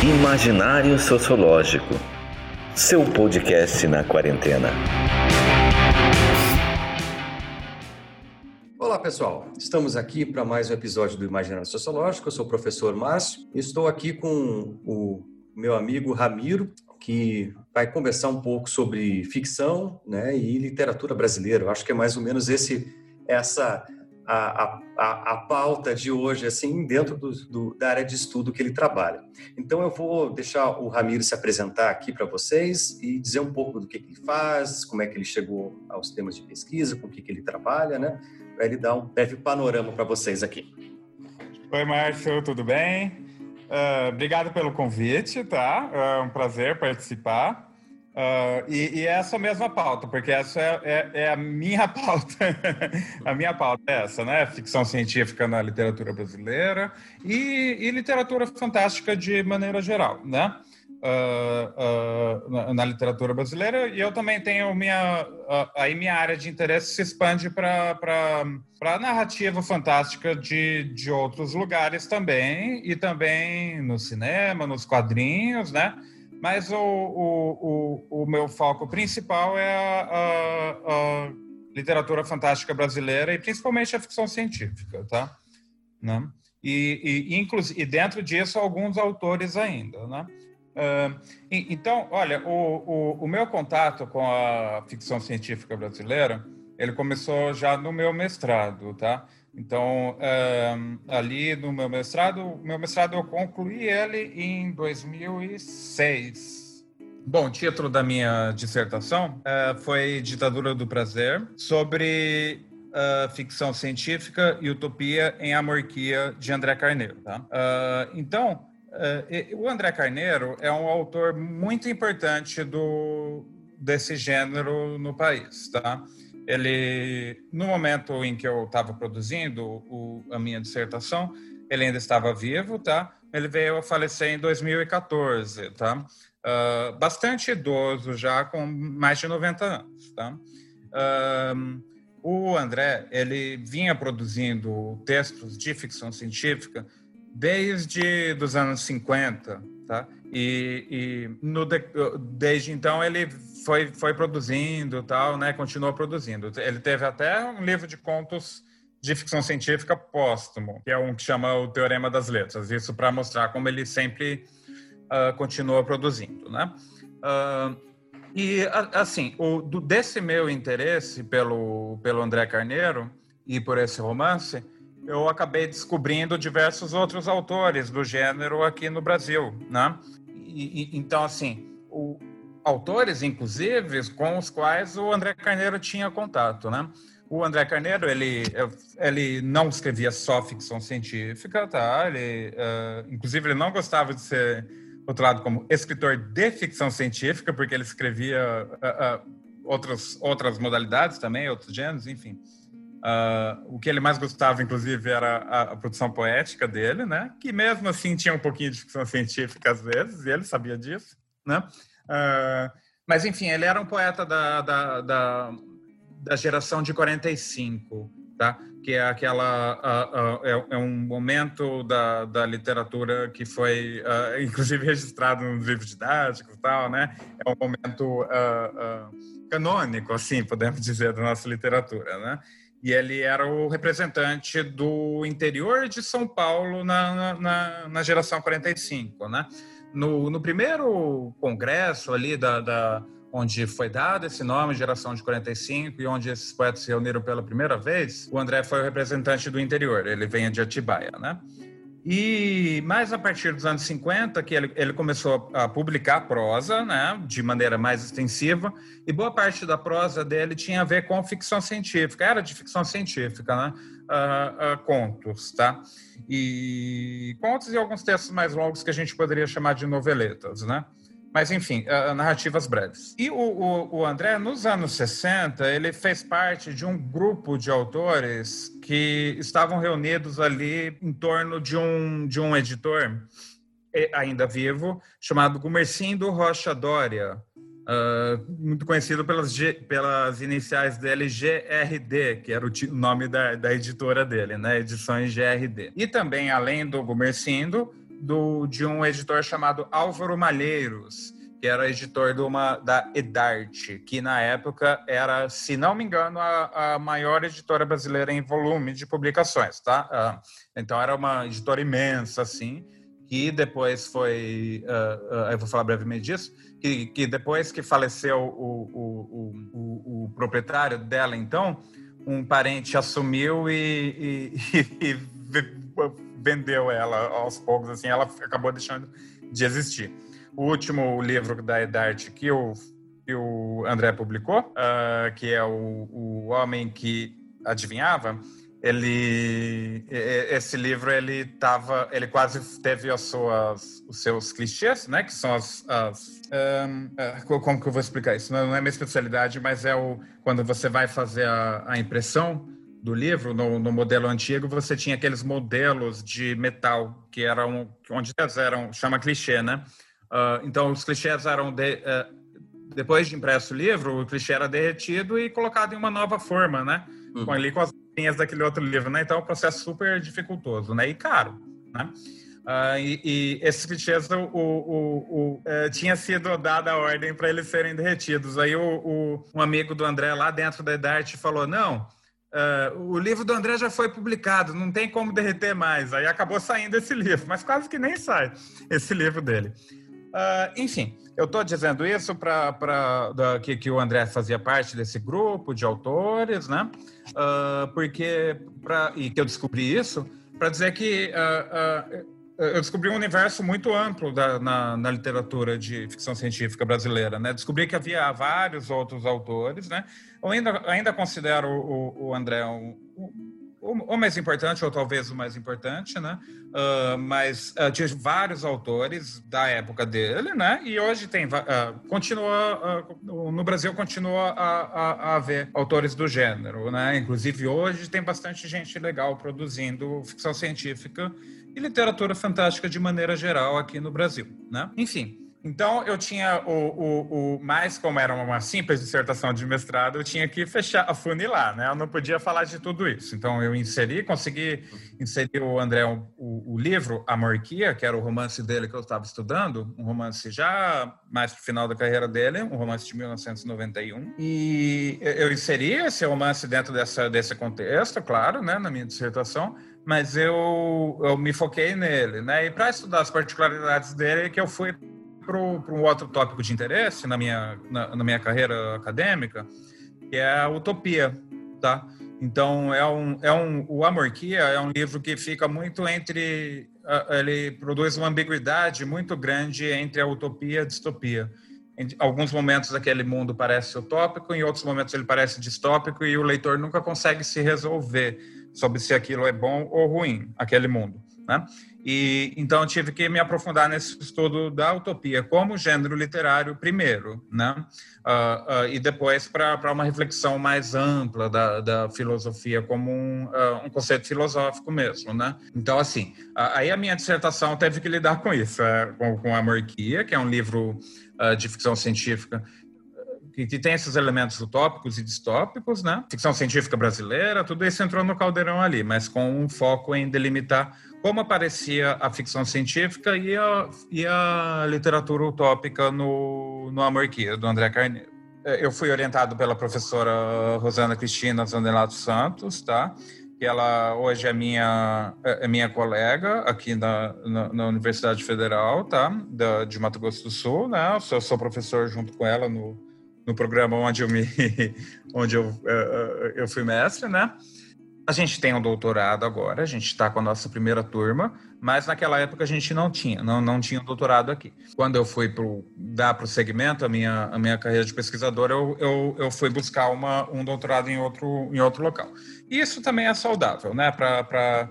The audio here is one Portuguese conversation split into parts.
Imaginário Sociológico, seu podcast na quarentena. Olá, pessoal. Estamos aqui para mais um episódio do Imaginário Sociológico. Eu sou o professor Márcio e estou aqui com o meu amigo Ramiro, que vai conversar um pouco sobre ficção né, e literatura brasileira. Eu acho que é mais ou menos esse essa a, a, a pauta de hoje, assim, dentro do, do, da área de estudo que ele trabalha. Então, eu vou deixar o Ramiro se apresentar aqui para vocês e dizer um pouco do que, que, ele faz, como é que ele chegou aos temas de pesquisa, com o que, que ele trabalha, né? Para ele dar um breve panorama para vocês aqui. Oi, Márcio, tudo bem? Uh, obrigado pelo convite, tá? É um prazer participar. Uh, e, e, essa mesma pauta, porque essa é, é, é a minha pauta. a minha pauta é essa, né? Ficção científica na literatura brasileira e, e literatura fantástica de maneira geral, né? Uh, uh, na, na, literatura brasileira e eu também tenho minha aí minha área de interesse se expande para para narrativa fantástica de, de outros lugares também e também no cinema nos quadrinhos né mas o, o, o, o meu foco principal é a, a, a, literatura fantástica brasileira e principalmente a ficção científica, tá? Né? E, e, inclusive, e dentro disso, alguns autores ainda, né? Uh, então, olha, o, o, o meu contato com a ficção científica brasileira, ele começou já no meu mestrado, tá? Então, ali no meu mestrado, meu mestrado eu concluí ele em 2006. Bom, o título da minha dissertação uh, foi Ditadura do Prazer, sobre uh, ficção científica e utopia em Amorquia, de André Carneiro. Tá? Uh, então, o André Carneiro é um autor muito importante do, desse gênero no país. Tá? Ele, no momento em que eu estava produzindo o, a minha dissertação, ele ainda estava vivo, tá? Ele veio a falecer em 2014, tá? Uh, bastante idoso já, com mais de 90 anos, tá? Uh, o André, ele vinha produzindo textos de ficção científica desde os anos 50, tá? E, e no, desde então ele foi, foi produzindo tal, né? Continuou produzindo. Ele teve até um livro de contos de ficção científica póstumo, que é um que chama o Teorema das Letras. Isso para mostrar como ele sempre uh, continua produzindo, né? Uh, e assim, o, do, desse meu interesse pelo pelo André Carneiro e por esse romance, eu acabei descobrindo diversos outros autores do gênero aqui no Brasil, né? E, e, então assim, o, autores, inclusive, com os quais o André Carneiro tinha contato, né? O André Carneiro, ele, ele não escrevia só ficção científica, tá? Ele, uh, inclusive, ele não gostava de ser rotulado como escritor de ficção científica, porque ele escrevia uh, uh, outras, outras modalidades também, outros gêneros, enfim. Uh, o que ele mais gostava, inclusive, era a, a, produção poética dele, né? Que mesmo assim tinha um pouquinho de ficção científica às vezes, e ele sabia disso, né? Uh, mas, enfim, ele era um poeta da, da, da, da geração de 45, tá? que é aquela uh, uh, é, é, um momento da, da literatura que foi uh, inclusive registrado nos livros didáticos e tal, né? É um momento canônico, assim, podemos dizer, da nossa literatura, né? E ele era o representante do interior de São Paulo na, na, na geração 45, né? No, no primeiro congresso ali da, da, onde foi dado esse nome, Geração de 45, e onde esses poetas se reuniram pela primeira vez, o André foi o representante do interior, ele vem de Atibaia, né? E mais a partir dos anos 50 que ele, ele começou a publicar prosa, né, de maneira mais extensiva, e boa parte da prosa dele tinha a ver com ficção científica, era de ficção científica, né, uh, uh, contos, tá? E contos e alguns textos mais longos que a gente poderia chamar de noveletas, né? Mas, enfim, uh, narrativas breves. E o, o, o, André, nos anos 60, ele fez parte de um grupo de autores que estavam reunidos ali em torno de um, de um editor ainda vivo, chamado Gumercindo Rocha Dória, uh, muito conhecido pelas, G, pelas iniciais dele GRD, que era o nome da, da editora dele, né? Edições GRD. E também, além do Gumercindo, do, de um editor chamado Álvaro Malheiros, que era editor de uma, da Edarte, que na época era, se não me engano, a, a maior editora brasileira em volume de publicações, tá? Uh, então era uma editora imensa, assim, que depois foi, uh, uh, eu vou falar brevemente disso, que, que depois que faleceu o, o, o, o, proprietário dela, então, um parente assumiu e, e, e vendeu ela aos poucos, assim, ela acabou deixando de existir. O último livro da Edarte que o, que o André publicou, uh, que é o, o Homem que Adivinhava, ele esse livro ele tava ele quase teve as suas os seus clichês né? Que são as, as um, ah, como que eu vou explicar isso? Não, é minha especialidade mas é o quando você vai fazer a, a impressão do livro no, no, modelo antigo você tinha aqueles modelos de metal que eram onde eram chama clichê né? Uh, então os clichês eram de, uh, depois de impresso o livro o clichê era derretido e colocado em uma nova forma né? Uhum. com ali com as linhas daquele outro livro, né? Então é um processo super dificultoso, né? E caro, né? Uh, e, e, esses clichês, o, o, o, uh, tinha sido dada a ordem para eles serem derretidos. Aí o, um amigo do André lá dentro da Edarte falou, não, uh, o livro do André já foi publicado, não tem como derreter mais. Aí acabou saindo esse livro, mas quase que nem sai esse livro dele. Uh, enfim, eu estou dizendo isso para que, que o André fazia parte desse grupo de autores, né? Uh, porque pra, e que eu descobri isso para dizer que uh, eu descobri um universo muito amplo da, na, na, literatura de ficção científica brasileira, né? Descobri que havia vários outros autores, né? Eu ainda, ainda considero o, o André um, o, mais importante, ou talvez o mais importante, né? Uh, mas uh, tinha vários autores da época dele, né? E hoje tem, uh, continua, no Brasil continua a, a, a, haver autores do gênero, né? Inclusive hoje tem bastante gente legal produzindo ficção científica e literatura fantástica de maneira geral aqui no Brasil, né? Enfim, então, eu tinha o, o, o, mais como era uma simples dissertação de mestrado, eu tinha que fechar, afunilar, né? Eu não podia falar de tudo isso. Então, eu inseri, consegui inserir o André, o, o livro Amorquia, que era o romance dele que eu estava estudando, um romance já mais para o final da carreira dele, um romance de 1991. E eu inseri esse romance dentro dessa, desse contexto, claro, né, na minha dissertação, mas eu, eu me foquei nele, né? E para estudar as particularidades dele, que eu fui para um outro tópico de interesse na minha, na, na, minha carreira acadêmica, que é a utopia, tá? Então, é um, é um, o Amorquia é um livro que fica muito entre... Ele produz uma ambiguidade muito grande entre a utopia e a distopia. Em alguns momentos aquele mundo parece utópico, em outros momentos ele parece distópico e o leitor nunca consegue se resolver sobre se aquilo é bom ou ruim, aquele mundo, né? E então tive que me aprofundar nesse estudo da utopia como gênero literário primeiro, né? Uh, uh, e depois para uma reflexão mais ampla da, da filosofia como um, uh, um, conceito filosófico mesmo, né? Então assim, aí a minha dissertação teve que lidar com isso, é, com, com a Morquia, que é um livro de ficção científica que, tem esses elementos utópicos e distópicos, né? Ficção científica brasileira, tudo isso entrou no caldeirão ali, mas com um foco em delimitar como aparecia a ficção científica e a, e a literatura utópica no, no Amorquia, do André Carneiro. É, eu fui orientado pela professora Rosana Cristina Zandelato Santos, tá? que ela hoje é minha, é, é minha colega aqui na, na, na Universidade Federal, tá? Da, de Mato Grosso do Sul, né? Eu sou, sou professor junto com ela no, no programa onde eu me onde eu, eu, eu fui mestre, né? A gente tem um doutorado agora, a gente está com a nossa primeira turma, mas naquela época a gente não tinha, não, não tinha um doutorado aqui. Quando eu fui pro, dar prosseguimento à minha, à minha carreira de pesquisador, eu, eu, eu fui buscar uma, um doutorado em outro, em outro local. E isso também é saudável, né? Para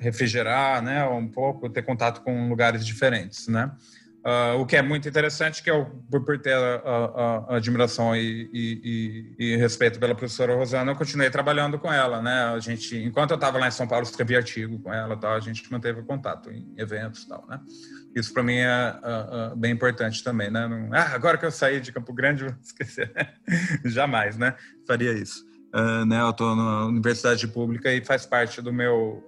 refrigerar né? um pouco, ter contato com lugares diferentes, né? Uh, o que é muito interessante, que eu, por ter a, a, a admiração e, e, e, respeito pela professora Rosana, eu continuei trabalhando com ela, né? A gente, enquanto eu estava lá em São Paulo, escrevi artigo com ela, tal, a gente manteve contato em eventos, tal, né? Isso para mim é uh, uh, bem importante também, né? Não, ah, agora que eu saí de Campo Grande, vou esquecer. Jamais, né? Faria isso. né? Eu estou na universidade pública e faz parte do meu,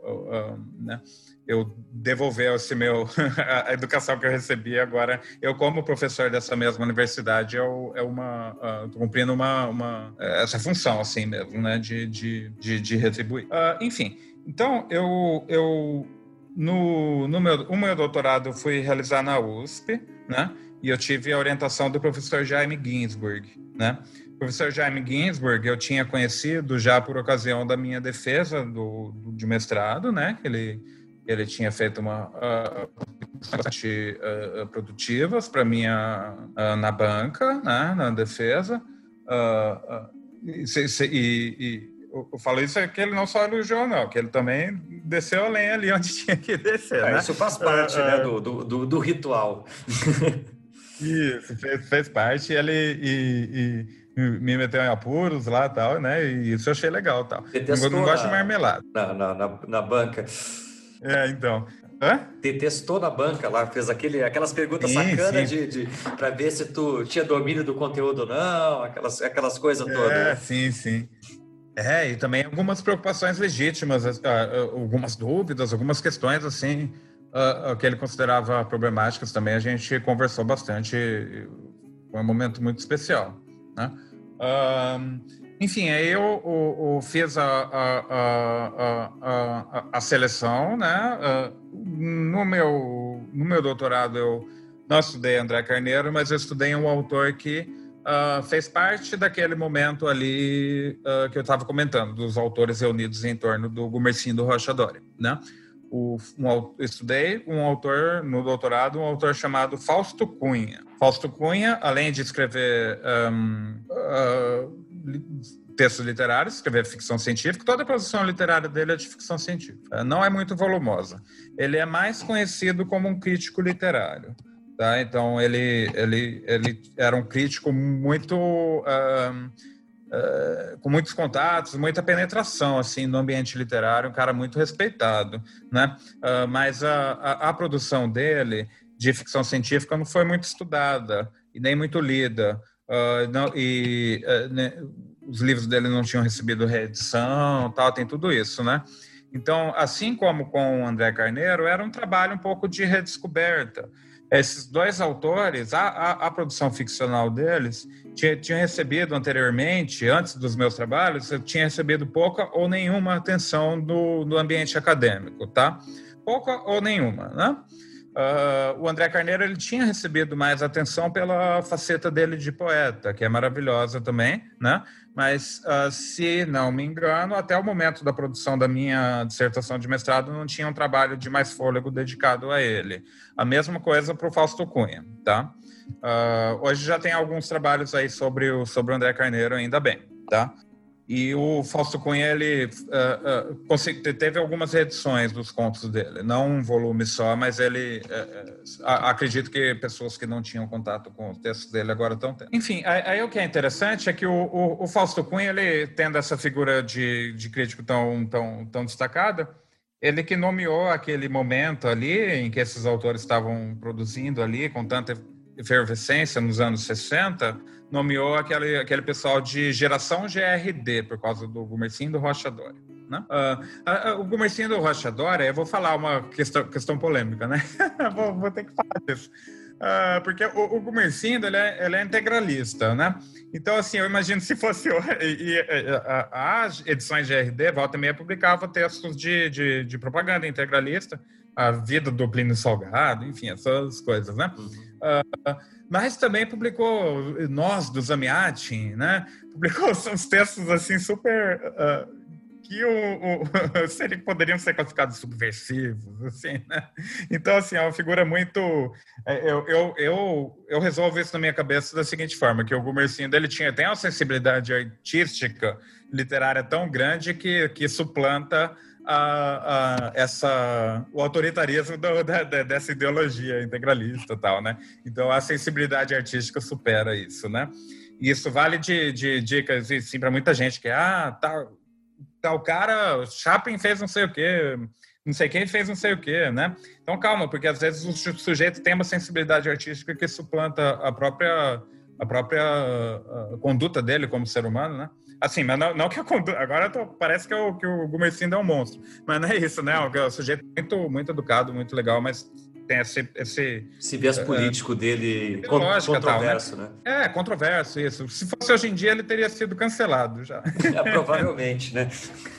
né? Eu devolver esse meu a educação que eu recebi agora. Eu como professor dessa mesma universidade eu é uma uh, cumprindo uma, uma essa função assim mesmo né de de, de, de retribuir. Uh, enfim então eu eu no, no meu o meu doutorado eu fui realizar na USP né e eu tive a orientação do professor Jaime Ginsburg né. O professor Jaime Ginsburg eu tinha conhecido já por ocasião da minha defesa do, do de mestrado né que ele ele tinha feito uma uh, bastante uh, produtivas para mim uh, na banca, né, na defesa. E, e, eu falo isso é que ele não só elogiou, não, que ele também desceu além ali onde tinha que descer. É, né? Isso faz parte né, do, do, do, ritual. Isso, fez, fez parte ele, e, e, me meteu em apuros lá tal, né? E isso eu achei legal tal. Não, não gosto de marmelada. Na, na, na, na banca. É, então. Hã? testou na banca lá, fez aquele, aquelas perguntas sim, sacanas sim. de, de para ver se tu tinha domínio do conteúdo ou não, aquelas, aquelas coisas todas. É, sim, sim. É, e também algumas preocupações legítimas, ah, ah, algumas dúvidas, algumas questões assim ah, que ele considerava problemáticas também. A gente conversou bastante, foi um momento muito especial, né? Enfim, aí eu, eu, eu fiz a, a, a, a, seleção, né? Ah, no meu, no meu doutorado eu não estudei André Carneiro, mas eu estudei um autor que uh, fez parte daquele momento ali uh, que eu estava comentando, dos autores reunidos em torno do Gumercindo Rocha Dória, né? O, um, estudei um autor no doutorado, um autor chamado Fausto Cunha. Fausto Cunha, além de escrever um, uh, textos literários, escrever ficção científica. Toda a produção literária dele é de ficção científica. Não é muito volumosa. Ele é mais conhecido como um crítico literário. Tá? Então, ele, ele, ele era um crítico muito. Uh, com muitos contatos, muita penetração assim no ambiente literário, um cara muito respeitado, né? Uh, mas a, a, a, produção dele de ficção científica não foi muito estudada e nem muito lida. Uh, não, e uh, né, os livros dele não tinham recebido reedição, tal, tem tudo isso, né? Então, assim como com o André Carneiro, era um trabalho um pouco de redescoberta. Esses dois autores, a, a, a produção ficcional deles, tinha, tinha recebido anteriormente, antes dos meus trabalhos, eu tinha recebido pouca ou nenhuma atenção do, do ambiente acadêmico, tá? Pouca ou nenhuma, né? Uh, o André Carneiro ele tinha recebido mais atenção pela faceta dele de poeta, que é maravilhosa também, né? Mas, uh, se não me engano, até o momento da produção da minha dissertação de mestrado, não tinha um trabalho de mais fôlego dedicado a ele. A mesma coisa para o Fausto Cunha, tá? Uh, hoje já tem alguns trabalhos aí sobre o, sobre André Carneiro, ainda bem, tá? E o Fausto Cunha, ele uh, uh, teve algumas reedições dos contos dele, não um volume só, mas ele, uh, acredito que pessoas que não tinham contato com os textos dele agora estão tendo. Enfim, aí, o que é interessante é que o, o, o, Fausto Cunha, ele tendo essa figura de, de crítico tão, tão, tão destacada, ele que nomeou aquele momento ali em que esses autores estavam produzindo ali com tanta efervescência nos anos 60, nomeou aquele, aquele pessoal de geração GRD, por causa do Gumercinho do Rocha Dória. Né? Uh, uh, o Gumercinho do Rocha Dória, eu vou falar uma questão, questão polêmica, né? vou, vou, ter que falar disso. Uh, porque o, o Gumercindo, ele é, ele é integralista, né? Então, assim, eu imagino se fosse... E, e, as edições GRD, volta e meia, publicava textos de, de, de propaganda integralista, a vida do Plínio Salgado, enfim, essas coisas, né? Uh, mas também publicou Nós, do Zamiatin, né? Publicou uns textos, assim, super... Uh, que o, o poderiam ser classificados subversivos, assim, né? Então, assim, é uma figura muito... É, eu, eu, eu, eu resolvo isso na minha cabeça da seguinte forma, que o Gumercindo, ele tinha, tem uma sensibilidade artística, literária tão grande que, que suplanta a, a, essa, o autoritarismo do, da, dessa ideologia integralista tal, né? Então, a sensibilidade artística supera isso, né? E isso vale de, de dicas, sim, para muita gente que, ah, tal, tal cara, Chaplin fez não sei o quê, não sei quem fez não sei o quê, né? Então, calma, porque às vezes o sujeito tem uma sensibilidade artística que suplanta a própria, a própria a conduta dele como ser humano, né? Assim, mas não, não que eu agora tô, parece que, eu, que o Gumercindo é um monstro, mas não é isso, né? O, o sujeito muito, muito educado, muito legal, mas tem esse. esse Se viés político é, dele controverso, tal, né? né? É, controverso, isso. Se fosse hoje em dia, ele teria sido cancelado já. É, provavelmente, né?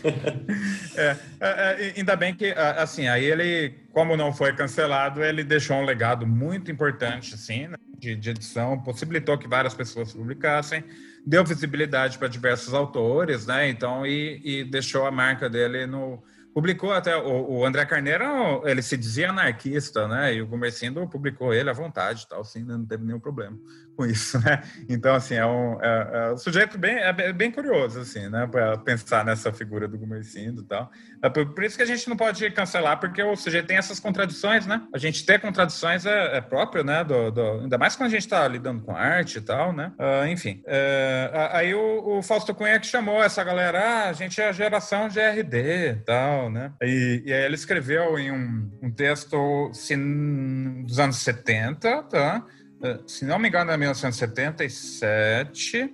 É, é, é, ainda bem que, assim, aí ele, como não foi cancelado, ele deixou um legado muito importante, assim, né, de, de edição, possibilitou que várias pessoas publicassem, deu visibilidade para diversos autores, né? Então, e, e deixou a marca dele no publicou até o, o, André Carneiro, ele se dizia anarquista, né? E o Gumercindo publicou ele à vontade, tal, assim, não teve nenhum problema com isso, né? Então, assim, é um, é, é um sujeito bem, é bem curioso, assim, né? Para pensar nessa figura do Gumercindo e tal. É por, por, isso que a gente não pode cancelar, porque o sujeito tem essas contradições, né? A gente ter contradições é, é próprio, né? Do, do, ainda mais quando a gente está lidando com arte e tal, né? Uh, enfim. Uh, aí o, o, Fausto Cunha que chamou essa galera, ah, a gente é a geração GRD e tal, né? E, e aí ele escreveu em um, um texto se, dos anos 70, tá? Eh, se não me engano, é 1977, uh,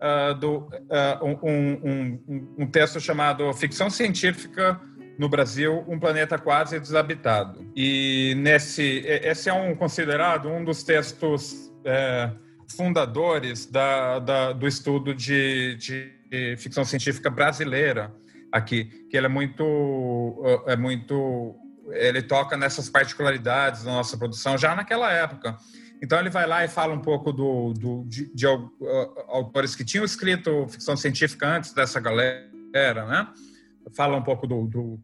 eh, do, uh, um, um, um, texto chamado Ficção Científica no Brasil, um planeta quase desabitado. E nesse, esse é um considerado um dos textos é, fundadores da, da, do estudo de, de, ficção científica brasileira aqui, que ele é muito, é muito, ele toca nessas particularidades da nossa produção já naquela época. Então ele vai lá e fala um pouco do, do de, de, autores que tinham escrito ficção científica antes dessa galera, né? Fala um pouco do, do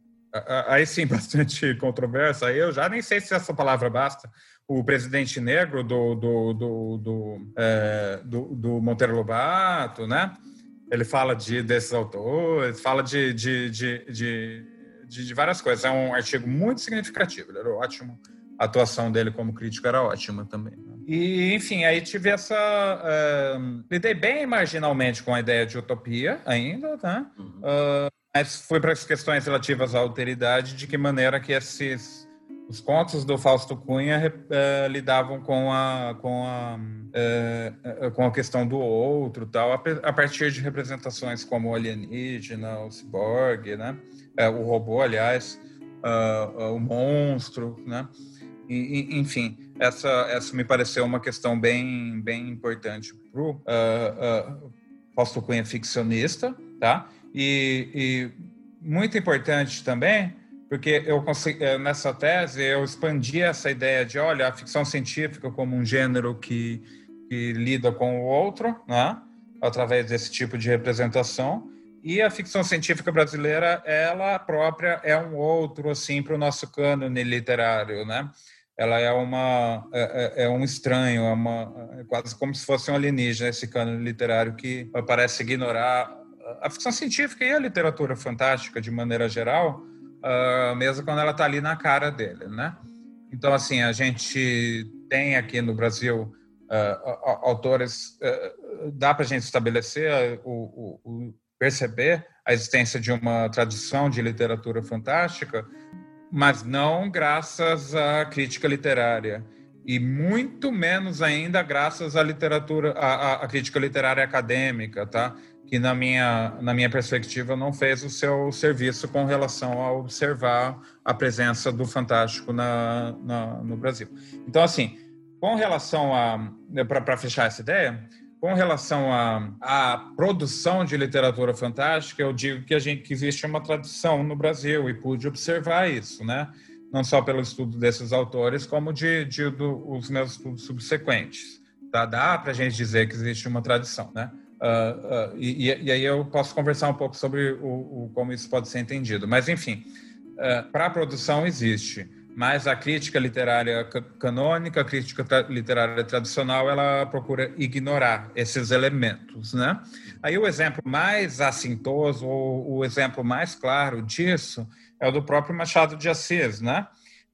aí sim bastante controversa. Eu já nem sei se essa palavra basta. O presidente negro do do, do, do, é, do, do Monteiro Lobato, né? Ele fala de desses autores, fala de, de, de, de, de várias coisas. É um artigo muito significativo. Ele era ótimo a atuação dele como crítico era ótima também. Né? E, enfim, aí tive essa. Uh, lidei bem marginalmente com a ideia de utopia ainda, né? Uhum. Uh, mas foi para as questões relativas à alteridade, de que maneira que esses. Os contos do Fausto Cunha uh, lidavam com a, com, a, uh, com a questão do outro, tal, a, a, partir de representações como o alienígena, o ciborgue, né? o robô, aliás, o monstro, né? E, enfim, essa, essa me pareceu uma questão bem, bem importante para o uh, uh, Fausto Cunha ficcionista, tá? E, e, muito importante também, porque eu consegui, eh, nessa tese eu expandi essa ideia de, olha, a ficção científica como um gênero que, que lida com o outro, né? através desse tipo de representação, e a ficção científica brasileira, ela própria é um outro, assim, para o nosso cânone literário, né? Ela é uma é, é, é, um estranho, é uma é quase como se fosse um alienígena esse cânone literário que parece ignorar a ficção científica e a literatura fantástica de maneira geral, uh, mesmo quando ela está ali na cara dele, né? Então assim a gente tem aqui no Brasil uh, autores, uh, dá para a gente estabelecer o, o, o perceber a existência de uma tradição de literatura fantástica mas não graças à crítica literária e muito menos ainda graças à literatura, à, à, crítica literária acadêmica, tá? Que na minha na minha perspectiva não fez o seu serviço com relação a observar a presença do fantástico na, na no Brasil. Então assim, com relação a para fechar essa ideia, com relação à, produção de literatura fantástica, eu digo que a gente que existe uma tradição no Brasil e pude observar isso, né? Não só pelo estudo desses autores, como de, de do, os meus estudos subsequentes. Tá? Dá para a gente dizer que existe uma tradição, né? Uh, uh, e, e, aí eu posso conversar um pouco sobre o, o como isso pode ser entendido. Mas, enfim, uh, para a produção existe mas a crítica literária canônica, a crítica literária tradicional, ela procura ignorar esses elementos, né? Aí o exemplo mais assintoso, ou o exemplo mais claro disso, é o do próprio Machado de Assis, né?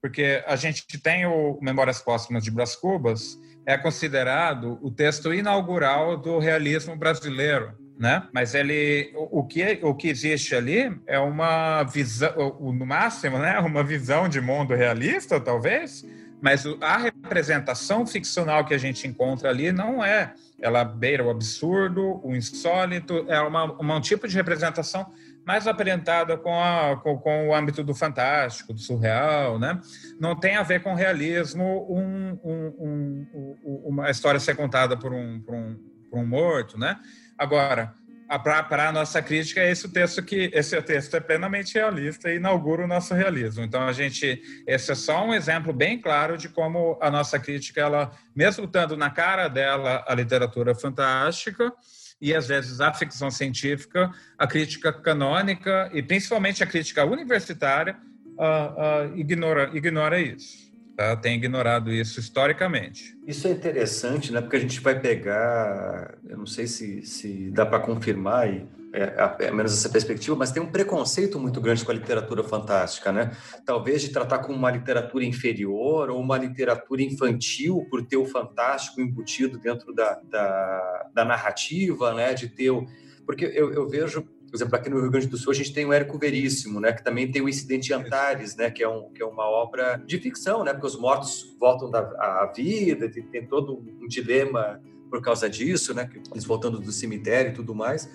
Porque a gente tem o Memórias Póstumas de Brás Cubas, é considerado o texto inaugural do realismo brasileiro, né? Mas ele, o, que o que existe ali é uma visão, no máximo, né? Uma visão de mundo realista, talvez, Mas a representação ficcional que a gente encontra ali não é. Ela beira o absurdo, o insólito, é uma, uma um tipo de representação mais aparentada com, a, com, com, o âmbito do fantástico, do surreal, né? Não tem a ver com realismo um, um, um, uma história ser contada por um, por um, por um morto, né? Agora, para a nossa crítica, esse texto que esse texto é plenamente realista e inaugura o nosso realismo. Então a gente esse é só um exemplo bem claro de como a nossa crítica ela mesmo estando na cara dela a literatura fantástica e às vezes a ficção científica, a crítica canônica e principalmente a crítica universitária uh, uh, ignora ignora isso tá? tem ignorado isso historicamente. Isso é interessante, né? Porque a gente vai pegar, eu não sei se, se dá para confirmar e é, é, menos essa perspectiva, mas tem um preconceito muito grande com a literatura fantástica, né? Talvez de tratar como uma literatura inferior ou uma literatura infantil por ter o fantástico embutido dentro da, da, da narrativa, né? De ter o... Porque eu, eu vejo por exemplo, aqui no Rio Grande do Sul a gente tem o Érico Veríssimo, né, que também tem o Incidente Antares, né, que é, um, que é uma obra de ficção, né, porque os mortos voltam da, à vida, tem, tem todo um dilema por causa disso, né, eles voltando do cemitério e tudo mais.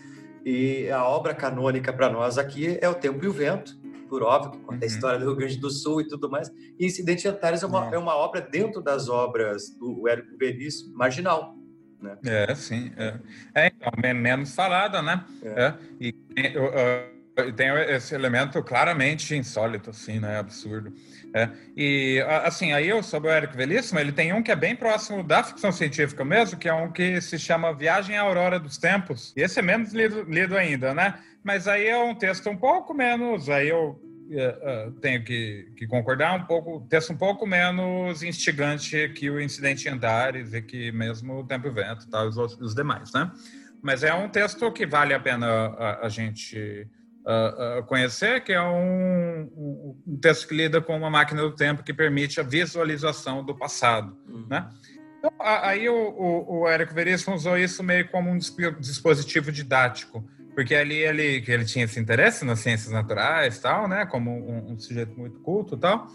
E a obra canônica para nós aqui é O Tempo e o Vento, por óbvio, que conta uhum. a história do Rio Grande do Sul e tudo mais. E Incidente Antares é uma, é. é uma obra dentro das obras do Érico Veríssimo, marginal, né? É, sim. É, é então, menos falada, né? É. é e uh, tem esse elemento claramente insólito, assim, né? Absurdo. É. E, assim, aí eu, sobre o Érico Velíssimo, ele tem um que é bem próximo da ficção científica mesmo, que é um que se chama Viagem à Aurora dos Tempos. E esse é menos lido, lido ainda, né? Mas aí é um texto um pouco menos, aí eu uh, tenho que, que, concordar um pouco, texto um pouco menos instigante que o incidente em Andares e que mesmo o Tempo e Vento, tá, os, os demais, né? Mas é um texto que vale a pena a, a gente uh, uh, conhecer, que é um, um, texto que lida com uma máquina do tempo que permite a visualização do passado, uhum. né? Então, aí o, o, o Érico Veríssimo usou isso meio como um dispositivo didático porque ali ele, que ele tinha esse interesse nas ciências naturais tal, né? Como um, um sujeito muito culto tal.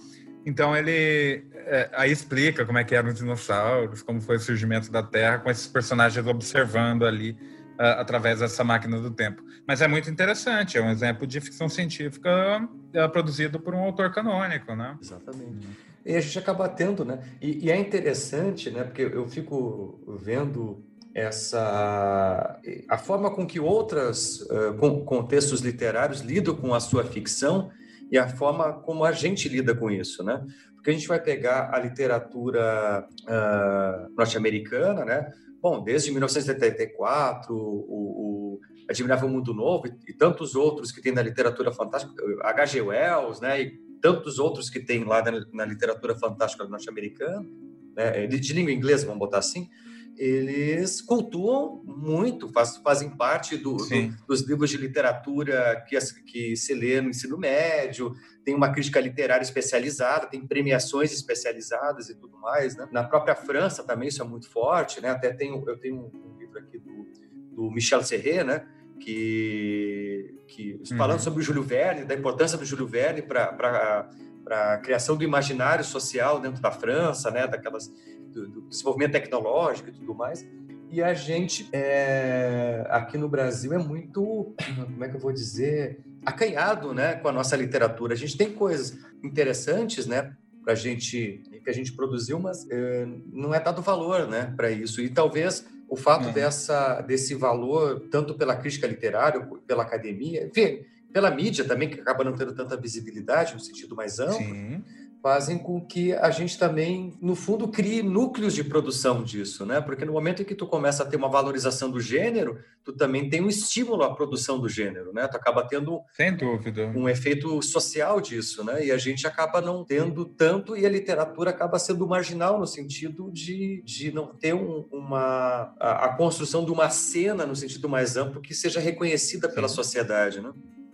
Então ele é, aí explica como é que eram os dinossauros, como foi o surgimento da Terra, com esses personagens observando ali uh, através dessa máquina do tempo. Mas é muito interessante, é um exemplo de ficção científica uh, produzido por um autor canônico, né? Exatamente. E a gente acaba tendo, né? E, e é interessante, né? Porque eu fico vendo essa a forma com que outros uh, contextos literários lidam com a sua ficção e a forma como a gente lida com isso, né? Porque a gente vai pegar a literatura uh, norte-americana, né? Bom, desde 1974, o, o Admirável Mundo Novo e, e, tantos outros que tem na literatura fantástica, H.G. Wells, né? E tantos outros que tem lá na, na literatura fantástica norte-americana, né? de língua inglesa, vamos botar assim eles cultuam muito, faz, fazem parte do, do, dos livros de literatura que, que se lê no ensino médio, tem uma crítica literária especializada, tem premiações especializadas e tudo mais. Né? Na própria França também isso é muito forte, né? até tenho, eu tenho um livro aqui do, do Michel Serret, né? que, que falando uhum. sobre o Júlio Verne, da importância do Júlio Verne para a criação do imaginário social dentro da França, né? daquelas do, do desenvolvimento tecnológico e tudo mais. E a gente, é, aqui no Brasil, é muito, como é que eu vou dizer, acanhado né, com a nossa literatura. A gente tem coisas interessantes, né? Para a gente, que a gente produziu, mas é, não é dado valor né, para isso. E talvez o fato é. dessa, desse valor, tanto pela crítica literária, pela academia, enfim, pela mídia também, que acaba não tendo tanta visibilidade no sentido mais amplo, Sim fazem com que a gente também, no fundo, crie núcleos de produção disso, né? Porque no momento em que tu começa a ter uma valorização do gênero, tu também tem um estímulo à produção do gênero, né? Tu acaba tendo Sem dúvida. um efeito social disso, né? E a gente acaba não tendo tanto e a literatura acaba sendo marginal no sentido de, de não ter um, uma a, a, construção de uma cena no sentido mais amplo que seja reconhecida pela Sim. sociedade, né?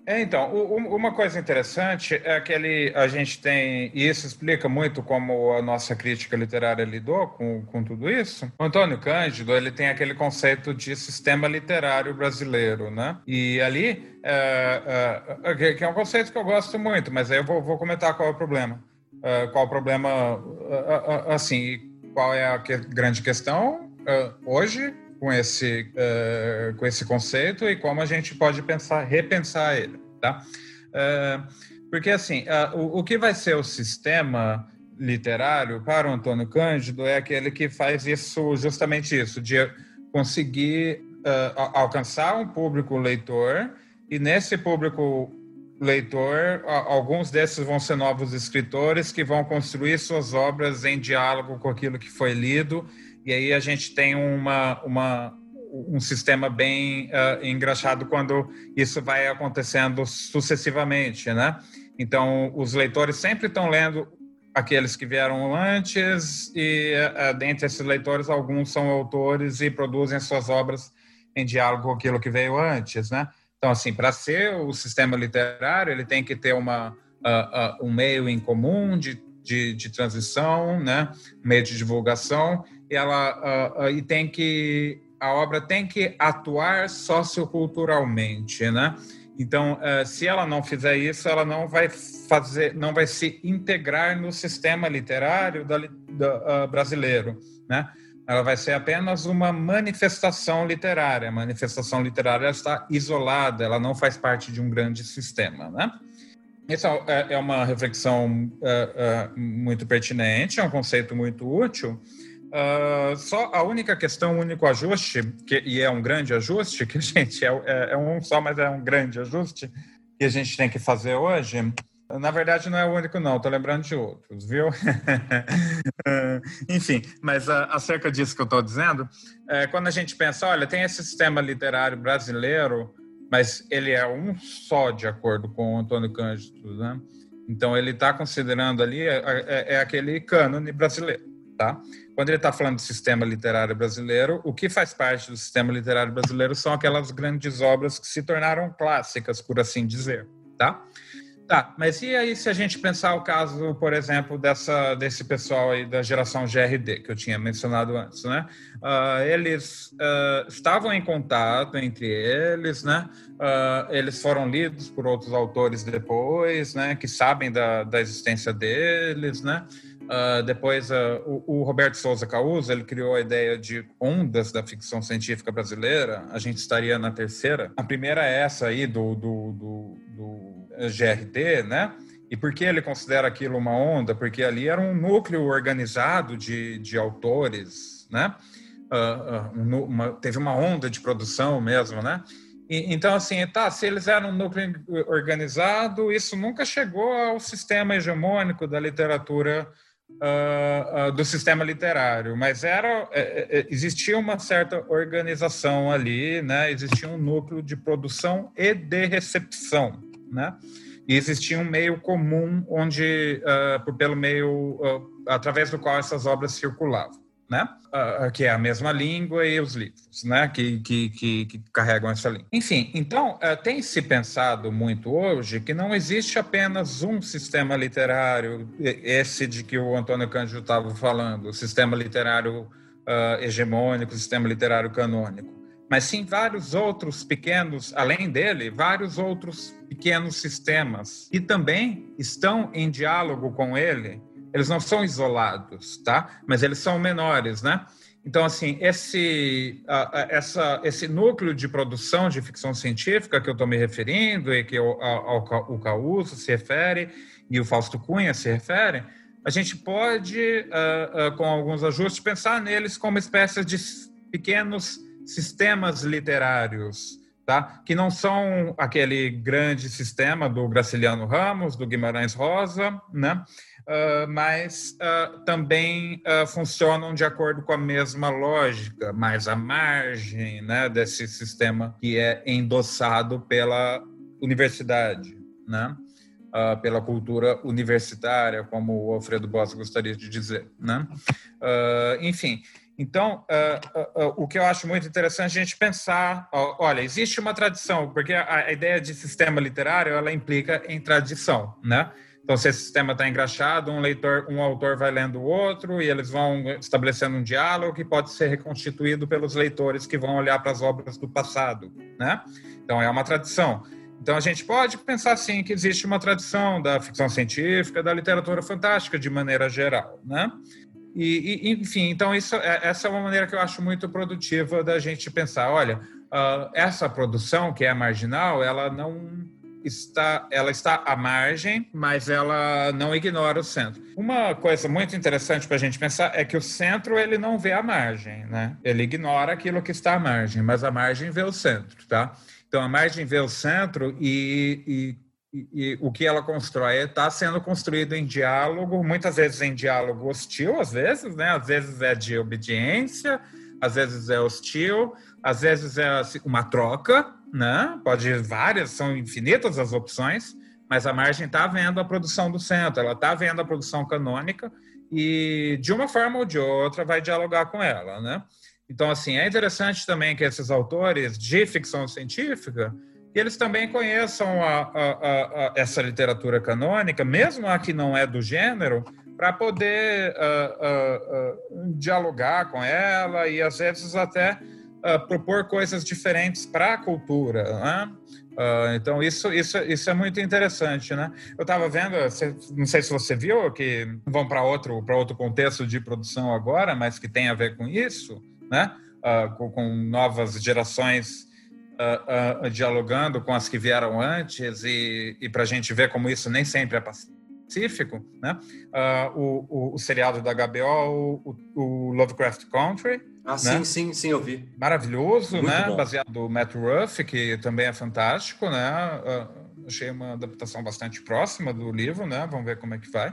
É, então, uma coisa interessante é que ele, a gente tem, e isso explica muito como a nossa crítica literária lidou com, com tudo isso. O Antônio Cândido, ele tem aquele conceito de sistema literário brasileiro, né? E ali, é, é, que é um conceito que eu gosto muito, mas aí eu vou, vou comentar qual é o problema. Uh, qual o problema, uh, assim, qual é a grande questão hoje com esse, com esse conceito e como a gente pode pensar, repensar ele, tá? porque, assim, o, o que vai ser o sistema literário para o Antônio Cândido é aquele que faz isso, justamente isso, de conseguir uh, alcançar um público leitor e nesse público leitor, alguns desses vão ser novos escritores que vão construir suas obras em diálogo com aquilo que foi lido e aí a gente tem uma, uma um sistema bem uh, engraxado quando isso vai acontecendo sucessivamente, né? Então, os leitores sempre estão lendo aqueles que vieram antes e uh, dentre esses leitores alguns são autores e produzem suas obras em diálogo com aquilo que veio antes, né? Então, assim, para ser o sistema literário, ele tem que ter uma, uh, uh, um meio em comum de, de, de, transição, né? Meio de divulgação, ela e tem que a obra tem que atuar socioculturalmente, né? Então, eh, se ela não fizer isso, ela não vai fazer, não vai se integrar no sistema literário da, da, uh, brasileiro, né? Ela vai ser apenas uma manifestação literária. A manifestação literária está isolada, ela não faz parte de um grande sistema, né? Essa é, é uma reflexão uh, uh, muito pertinente, é um conceito muito útil, Uh, só a única questão, o único ajuste, que, e é um grande ajuste, que gente é, é, é, um só, mas é um grande ajuste que a gente tem que fazer hoje. Na verdade, não é o único, não, estou lembrando de outros, viu? Enfim, mas uh, acerca disso que eu estou dizendo, é, quando a gente pensa, olha, tem esse sistema literário brasileiro, mas ele é um só, de acordo com o Antônio Cândido, né? Então, ele está considerando ali, é, é, é aquele cânone brasileiro, tá? Quando ele está falando do sistema literário brasileiro, o que faz parte do sistema literário brasileiro são aquelas grandes obras que se tornaram clássicas, por assim dizer, tá? Tá, mas e aí se a gente pensar o caso, por exemplo, dessa, desse pessoal aí da geração GRD, que eu tinha mencionado antes, né? Uh, eles uh, estavam em contato entre eles, né? Uh, eles foram lidos por outros autores depois, né? Que sabem da, da existência deles, né? Uh, depois, uh, o, o, Roberto Souza Causa, ele criou a ideia de ondas da ficção científica brasileira. A gente estaria na terceira. A primeira é essa aí do, do, do, do GRT, né? E por que ele considera aquilo uma onda? Porque ali era um núcleo organizado de, de autores, né? Uh, um, uma, teve uma onda de produção mesmo, né? E, então, assim, tá, se eles eram um núcleo organizado, isso nunca chegou ao sistema hegemônico da literatura uh, uh, do sistema literário, mas era é, é, é, existia uma certa organização ali, né? Existia um núcleo de produção e de recepção, né? E existia um meio comum onde, uh, pelo meio através do qual essas obras circulavam né? Uh, que é a mesma língua e os livros, né? Que, que, que, que carregam essa língua. Enfim, então uh, tem se pensado muito hoje que não existe apenas um sistema literário, esse de que o Antônio Cândido estava falando, o sistema literário uh, hegemônico, o sistema literário canônico, mas sim vários outros pequenos, além dele, vários outros pequenos sistemas que também estão em diálogo com ele eles não são isolados, tá? Mas eles são menores, né? Então, assim, esse, essa, esse núcleo de produção de ficção científica que eu estou me referindo e que o, ao, o Causo se refere e o Fausto Cunha se refere, a gente pode, uh, uh, com alguns ajustes, pensar neles como espécies de pequenos sistemas literários, tá? que não são aquele grande sistema do Graciliano Ramos, do Guimarães Rosa, né? Uh, mas uh, também uh, funcionam de acordo com a mesma lógica, mais à margem né, desse sistema que é endossado pela universidade, né? pela cultura universitária, como o Alfredo Boss gostaria de dizer. Né? enfim, então, uh, uh, uh, o que eu acho muito interessante é a gente pensar, olha, existe uma tradição, porque a, a, ideia de sistema literário, ela implica em tradição, né? Então, se esse sistema está engraxado, um leitor, um autor vai lendo o outro e eles vão estabelecendo um diálogo que pode ser reconstituído pelos leitores que vão olhar para as obras do passado, né? Então, é uma tradição. Então a gente pode pensar assim que existe uma tradição da ficção científica, da literatura fantástica de maneira geral, né? E, e enfim, então isso, é, essa é uma maneira que eu acho muito produtiva da gente pensar, olha, uh, essa produção que é marginal, ela não está, ela está à margem, mas ela não ignora o centro. Uma coisa muito interessante para a gente pensar é que o centro ele não vê a margem, né? Ele ignora aquilo que está à margem, mas a margem vê o centro, tá? Então a margem vê o centro e, e, e, e o que ela constrói está sendo construído em diálogo, muitas vezes em diálogo hostil, às vezes, né? Às vezes é de obediência, às vezes é hostil, às vezes é assim, uma troca, né? Pode várias, são infinitas as opções, mas a margem está vendo a produção do centro, ela está vendo a produção canônica e de uma forma ou de outra vai dialogar com ela, né? Então, assim, é interessante também que esses autores de ficção científica eles também conheçam a, a, a, essa literatura canônica, mesmo a que não é do gênero, para poder uh, uh, uh, dialogar com ela e às vezes até propor coisas diferentes para a cultura, né? então isso, isso, isso é muito interessante, né? Eu estava vendo, não sei se você viu que vão para outro para outro contexto de produção agora, mas que tem a ver com isso, né? Com, com, novas gerações dialogando com as que vieram antes e, e para a gente ver como isso nem sempre é pacífico, né? Uh, o, o, o, seriado da HBO, o, o Lovecraft Country. Ah, né? sim, sim, sim, eu vi. Maravilhoso, Muito né? Bom. Baseado no Matt Ruff, que também é fantástico, né? Uh, achei uma adaptação bastante próxima do livro, né? Vamos ver como é que vai.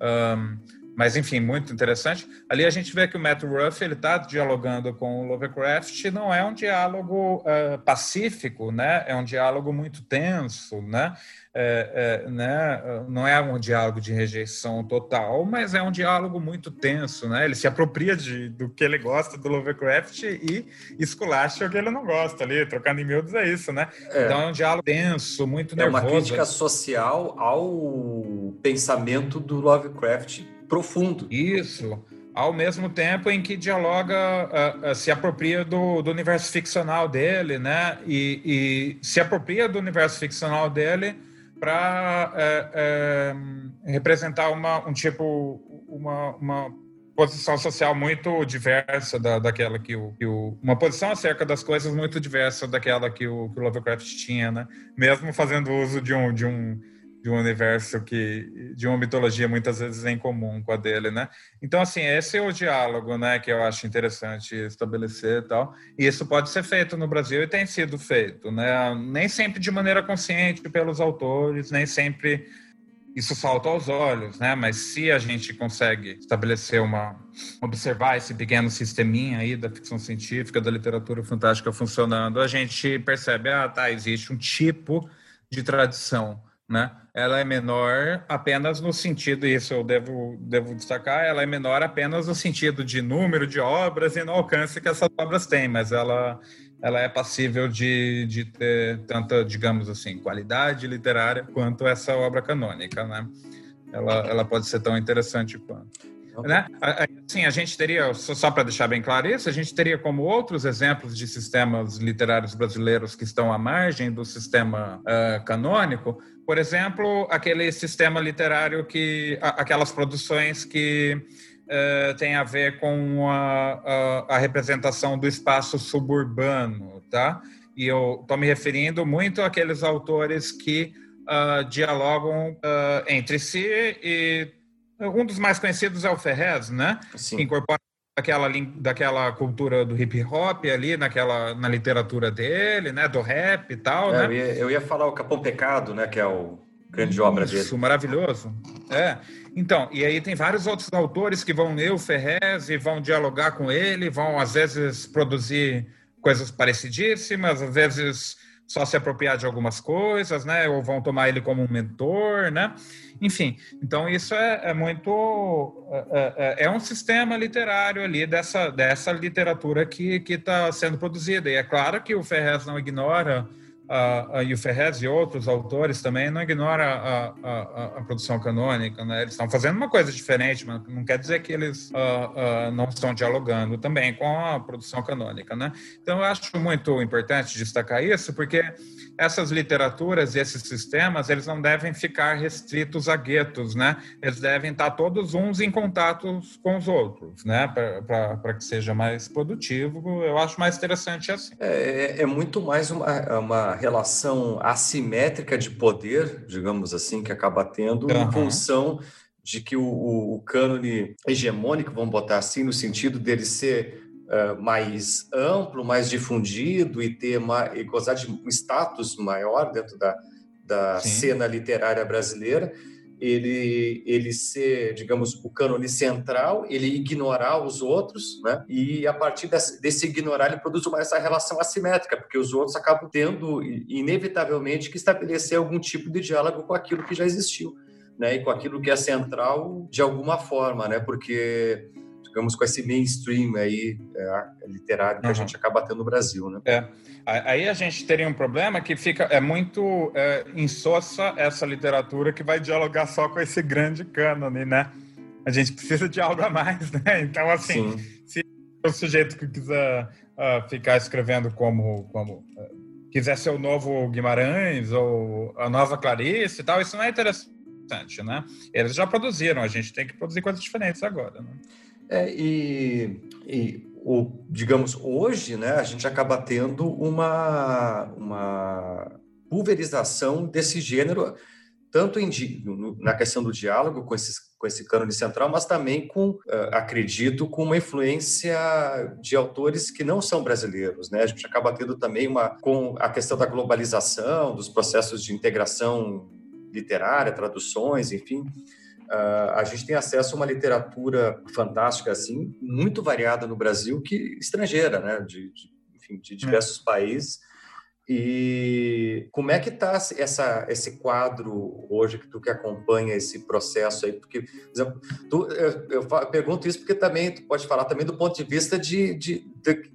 Um, mas, enfim, muito interessante. Ali a gente vê que o Matt Ruff está dialogando com o Lovecraft, não é um diálogo uh, pacífico, né? É um diálogo muito tenso, né? É, é, né? Não é um diálogo de rejeição total, mas é um diálogo muito tenso, né? Ele se apropria de, do que ele gosta do Lovecraft e esculacha o que ele não gosta ali, trocando em miúdos é isso, né? É. Então é um diálogo tenso, muito nervoso. É uma crítica social ao pensamento do Lovecraft profundo. Isso. Ao mesmo tempo em que dialoga, uh, uh, se apropria do, do, universo ficcional dele, né? E, e se apropria do universo ficcional dele para é, é, representar uma, um tipo, uma, uma posição social muito diversa da, daquela que o, que o, uma posição acerca das coisas muito diversa daquela que o, que o Lovecraft tinha, né? Mesmo fazendo uso de um de um de um universo que de uma mitologia muitas vezes em comum com a dele, né? Então assim esse é o diálogo, né, que eu acho interessante estabelecer e tal. E isso pode ser feito no Brasil e tem sido feito, né? Nem sempre de maneira consciente pelos autores, nem sempre isso salta aos olhos, né? Mas se a gente consegue estabelecer uma observar esse pequeno sisteminha aí da ficção científica, da literatura fantástica funcionando, a gente percebe, ah, tá, existe um tipo de tradição né? Ela é menor apenas no sentido, isso eu devo, devo destacar, ela é menor apenas no sentido de número de obras e no alcance que essas obras têm, mas ela, ela é passível de, de ter tanta, digamos assim, qualidade literária quanto essa obra canônica, né? Ela, ela pode ser tão interessante quanto. Né? Assim, a gente teria, só para deixar bem claro isso, a gente teria como outros exemplos de sistemas literários brasileiros que estão à margem do sistema uh, canônico, por exemplo, aquele sistema literário que, aquelas produções que uh, têm a ver com a, a, a representação do espaço suburbano, tá? E eu estou me referindo muito àqueles autores que uh, dialogam uh, entre si e um dos mais conhecidos é o Ferrez, né? Sim. Que incorpora daquela, daquela cultura do hip hop ali, naquela, na literatura dele, né? Do rap e tal, é, né? Eu ia, eu ia falar o Capão Pecado, né? Que é o grande Isso, obra dele. Isso, maravilhoso. É. Então, e aí tem vários outros autores que vão ler o Ferrez e vão dialogar com ele, vão às vezes produzir coisas parecidíssimas, às vezes só se apropriar de algumas coisas, né? Ou vão tomar ele como um mentor, né? Enfim, então isso é, é muito é, é, é, um sistema literário ali dessa dessa literatura que está sendo produzida. E é claro que o Ferrez não ignora uh, uh, e o Ferrez e outros autores também não ignora a, a, a produção canônica, né? Eles estão fazendo uma coisa diferente, mas não quer dizer que eles uh, não estão dialogando também com a produção canônica, né? Então eu acho muito importante destacar isso, porque essas literaturas e esses sistemas, eles não devem ficar restritos a guetos, né? Eles devem estar todos uns em contato com os outros, né? Para que seja mais produtivo. Eu acho mais interessante assim. É, é, é muito mais uma, uma relação assimétrica de poder, digamos assim, que acaba tendo uhum. em função de que o, o, o cânone hegemônico, vamos botar assim, no sentido dele ser uh, mais amplo, mais difundido e ter uma, e gozar de um status maior dentro da, da cena literária brasileira, ele, ele ser, digamos, o cânone central, ele ignorar os outros, né? E a partir desse, desse ignorar, ele produz uma, essa relação assimétrica, porque os outros acabam tendo, inevitavelmente, que estabelecer algum tipo de diálogo com aquilo que já existiu, né? E com aquilo que é central de alguma forma, né? Porque digamos, com esse mainstream aí é, literário que uhum. a gente acaba tendo no Brasil, né? É. Aí a gente teria um problema que fica é muito é, insossa essa literatura que vai dialogar só com esse grande cânone, né? A gente precisa de algo a mais, né? Então, assim, Sim. se o sujeito que quiser uh, ficar escrevendo como, como uh, quiser ser o novo Guimarães ou a nova Clarice e tal, isso não é interessante, né? Eles já produziram, a gente tem que produzir coisas diferentes agora, né? É, e, e o, digamos, hoje, né, a gente acaba tendo uma, uma pulverização desse gênero, tanto em, na questão do diálogo com, esses, com esse cânone central, mas também com, acredito, com uma influência de autores que não são brasileiros. Né? A gente acaba tendo também uma, com a questão da globalização, dos processos de integração literária, traduções, enfim, Uh, a gente tem acesso a uma literatura fantástica, assim, muito variada no Brasil, que estrangeira, né? De, de enfim, de diversos é. países. E como é que está essa, esse quadro hoje que tu que acompanha esse processo aí? Porque, por exemplo, tu, eu, eu, pergunto isso porque também tu pode falar também do ponto de vista de, de, de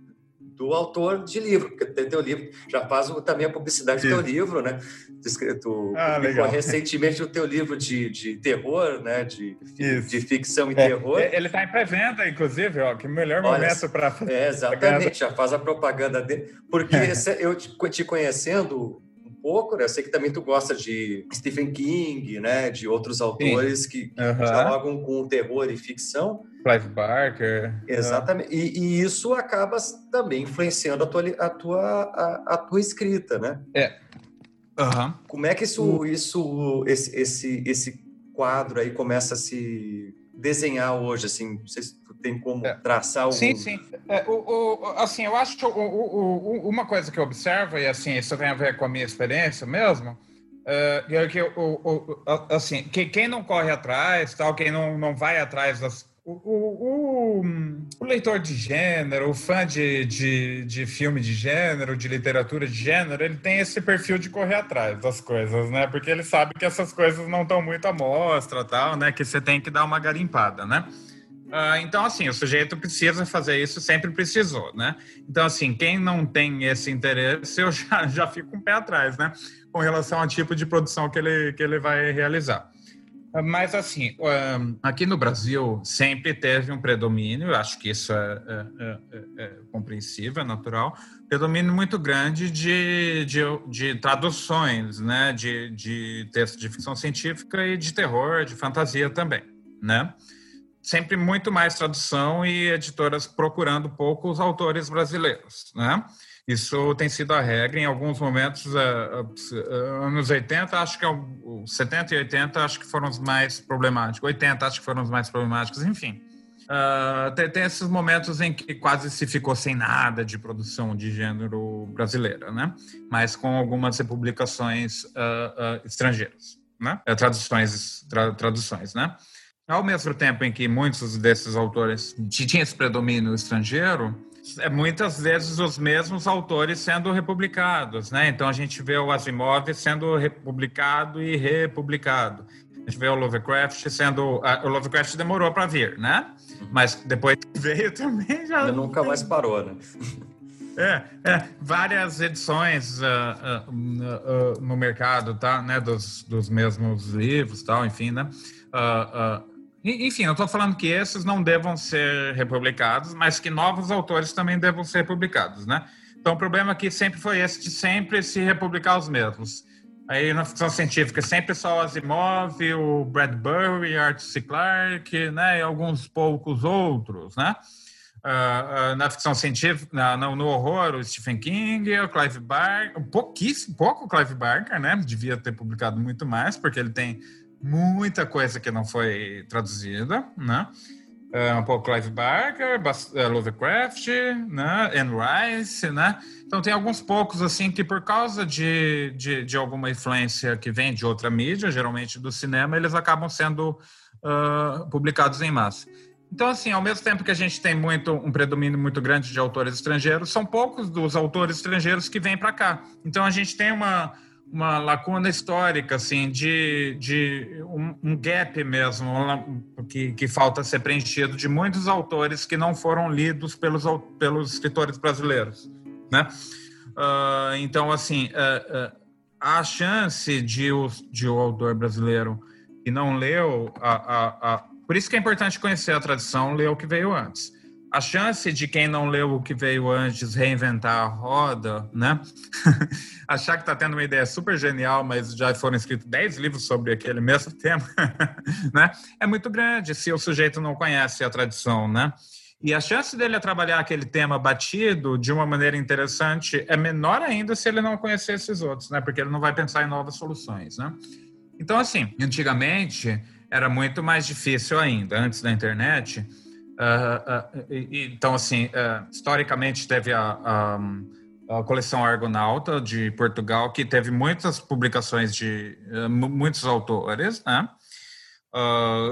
do autor de livro, porque tem teu livro, já faz também a publicidade Sim. do teu livro, né? Tu ah, recentemente o teu livro de, de terror, né? De, de ficção e é, terror. Ele está em pré-venda, inclusive, ó, que melhor Olha, momento para É, exatamente, já faz a propaganda dele. Porque eu te conhecendo um pouco, né? Eu sei que também tu gosta de Stephen King, né? De outros autores Sim. que, que uhum. jogam com terror e ficção. Clive Barker. Exatamente. E, e, isso acaba também influenciando a tua, a tua, a, a tua escrita, né? É. Uhum. Como é que isso, isso esse, esse, esse quadro aí começa a se desenhar hoje, assim? Não sei se tu tem como é. traçar algum... Sim, sim. É, o, o, assim, eu acho o, o, uma coisa que eu observo, e assim, isso tem a ver com a minha experiência mesmo, é que o, assim, quem não corre atrás, tal, quem não, não vai atrás das o, o, o, leitor de gênero, o fã de, de, de filme de gênero, de literatura de gênero, ele tem esse perfil de correr atrás das coisas, né? Porque ele sabe que essas coisas não estão muito à mostra, tal, né? Que você tem que dar uma garimpada, né? Uh, então, assim, o sujeito precisa fazer isso, sempre precisou, né? Então, assim, quem não tem esse interesse, eu já, já fico um pé atrás, né? Com relação ao tipo de produção que ele, que ele vai realizar. Mas, assim, aqui no Brasil sempre teve um predomínio, acho que isso é, é, é, é compreensível, é natural, predomínio muito grande de, de, de traduções, né, de, de textos de ficção científica e de terror, de fantasia também, né? Sempre muito mais tradução e editoras procurando poucos autores brasileiros, né? Isso tem sido a regra em alguns momentos, uh, uh, anos 80, acho que é 70 e 80 acho que foram os mais problemáticos, 80 acho que foram os mais problemáticos, enfim. Uh, tem, tem, esses momentos em que quase se ficou sem nada de produção de gênero brasileira, né? Mas com algumas republicações estrangeiras, né? Traduções, tra, traduções, né? Ao mesmo tempo em que muitos desses autores tinham esse predomínio estrangeiro, é muitas vezes os mesmos autores sendo republicados, né? Então a gente vê o Asimov sendo republicado e republicado. A gente vê o Lovecraft sendo. o Lovecraft demorou para vir, né? Mas depois que veio também já. Ele nunca mais parou, né? é, é, várias edições uh, uh, no mercado, tá? Né, dos, dos mesmos livros, tal, enfim, né? Enfim, eu estou falando que esses não devam ser republicados, mas que novos autores também devam ser publicados, né? Então, o problema aqui sempre foi esse de sempre se republicar os mesmos. Aí na ficção científica sempre só o Asimov, o Bradbury, Arthur C. Clarke, né, e alguns poucos outros, né? Uh, uh, na ficção científica, na, no, no, horror, o Stephen King, o Clive Barker, pouquíssimo, pouco o Clive Barker, né? Devia ter publicado muito mais, porque ele tem muita coisa que não foi traduzida, né? Uh, um pouco Clive Barker, uh, Lovecraft, né? Anne Rice, né? Então tem alguns poucos assim que por causa de, de, de, alguma influência que vem de outra mídia, geralmente do cinema, eles acabam sendo uh, publicados em massa. Então, assim, ao mesmo tempo que a gente tem muito um predomínio muito grande de autores estrangeiros, são poucos dos autores estrangeiros que vêm para cá. Então, a gente tem uma, uma lacuna histórica, assim, de, de um, um gap mesmo, que, que falta ser preenchido de muitos autores que não foram lidos pelos, pelos escritores brasileiros, né? Uh, então, assim, uh, uh, a chance de o, de o autor brasileiro que não leu a, a, a por isso que é importante conhecer a tradição, ler o que veio antes. A chance de quem não leu o que veio antes reinventar a roda, né? Achar que está tendo uma ideia super genial, mas já foram escritos 10 livros sobre aquele mesmo tema, né? É muito grande se o sujeito não conhece a tradição, né? E a chance dele trabalhar aquele tema batido de uma maneira interessante é menor ainda se ele não conhecer esses outros, né? Porque ele não vai pensar em novas soluções, né? Então, assim, antigamente era muito mais difícil ainda, antes da internet. Uh, então, assim, uh, historicamente teve a, a, a, coleção Argonauta de Portugal, que teve muitas publicações de muitos autores, né?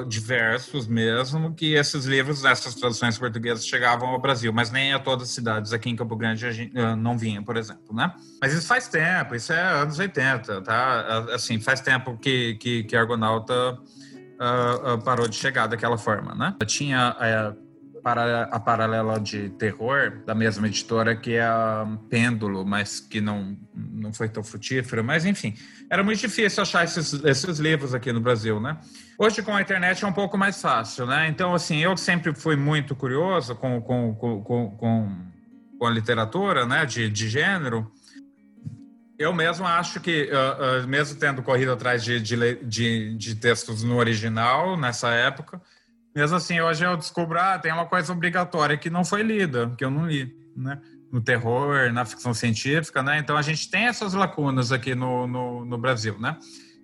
diversos mesmo, que esses livros, essas traduções portuguesas chegavam ao Brasil, mas nem a todas as cidades aqui em Campo Grande gente, não vinha, por exemplo, né? Mas isso faz tempo, isso é anos 80, tá? Assim, faz tempo que, que, que Argonauta uh, uh, parou de chegar daquela forma, né? Tinha uh, para, a paralela de terror da mesma editora que é a Pêndulo, mas que não, não foi tão frutífera. Mas, enfim, era muito difícil achar esses, esses livros aqui no Brasil, né? Hoje, com a internet, é um pouco mais fácil, né? Então, assim, eu sempre fui muito curioso com, com, com, com, com a literatura, né, de, de gênero, eu mesmo acho que, uh, uh, mesmo tendo corrido atrás de, de, de, de, textos no original, nessa época, mesmo assim, hoje eu descubro, ah, tem uma coisa obrigatória que não foi lida, que eu não li, né? No terror, na ficção científica, né? Então, a gente tem essas lacunas aqui no, no, no Brasil, né?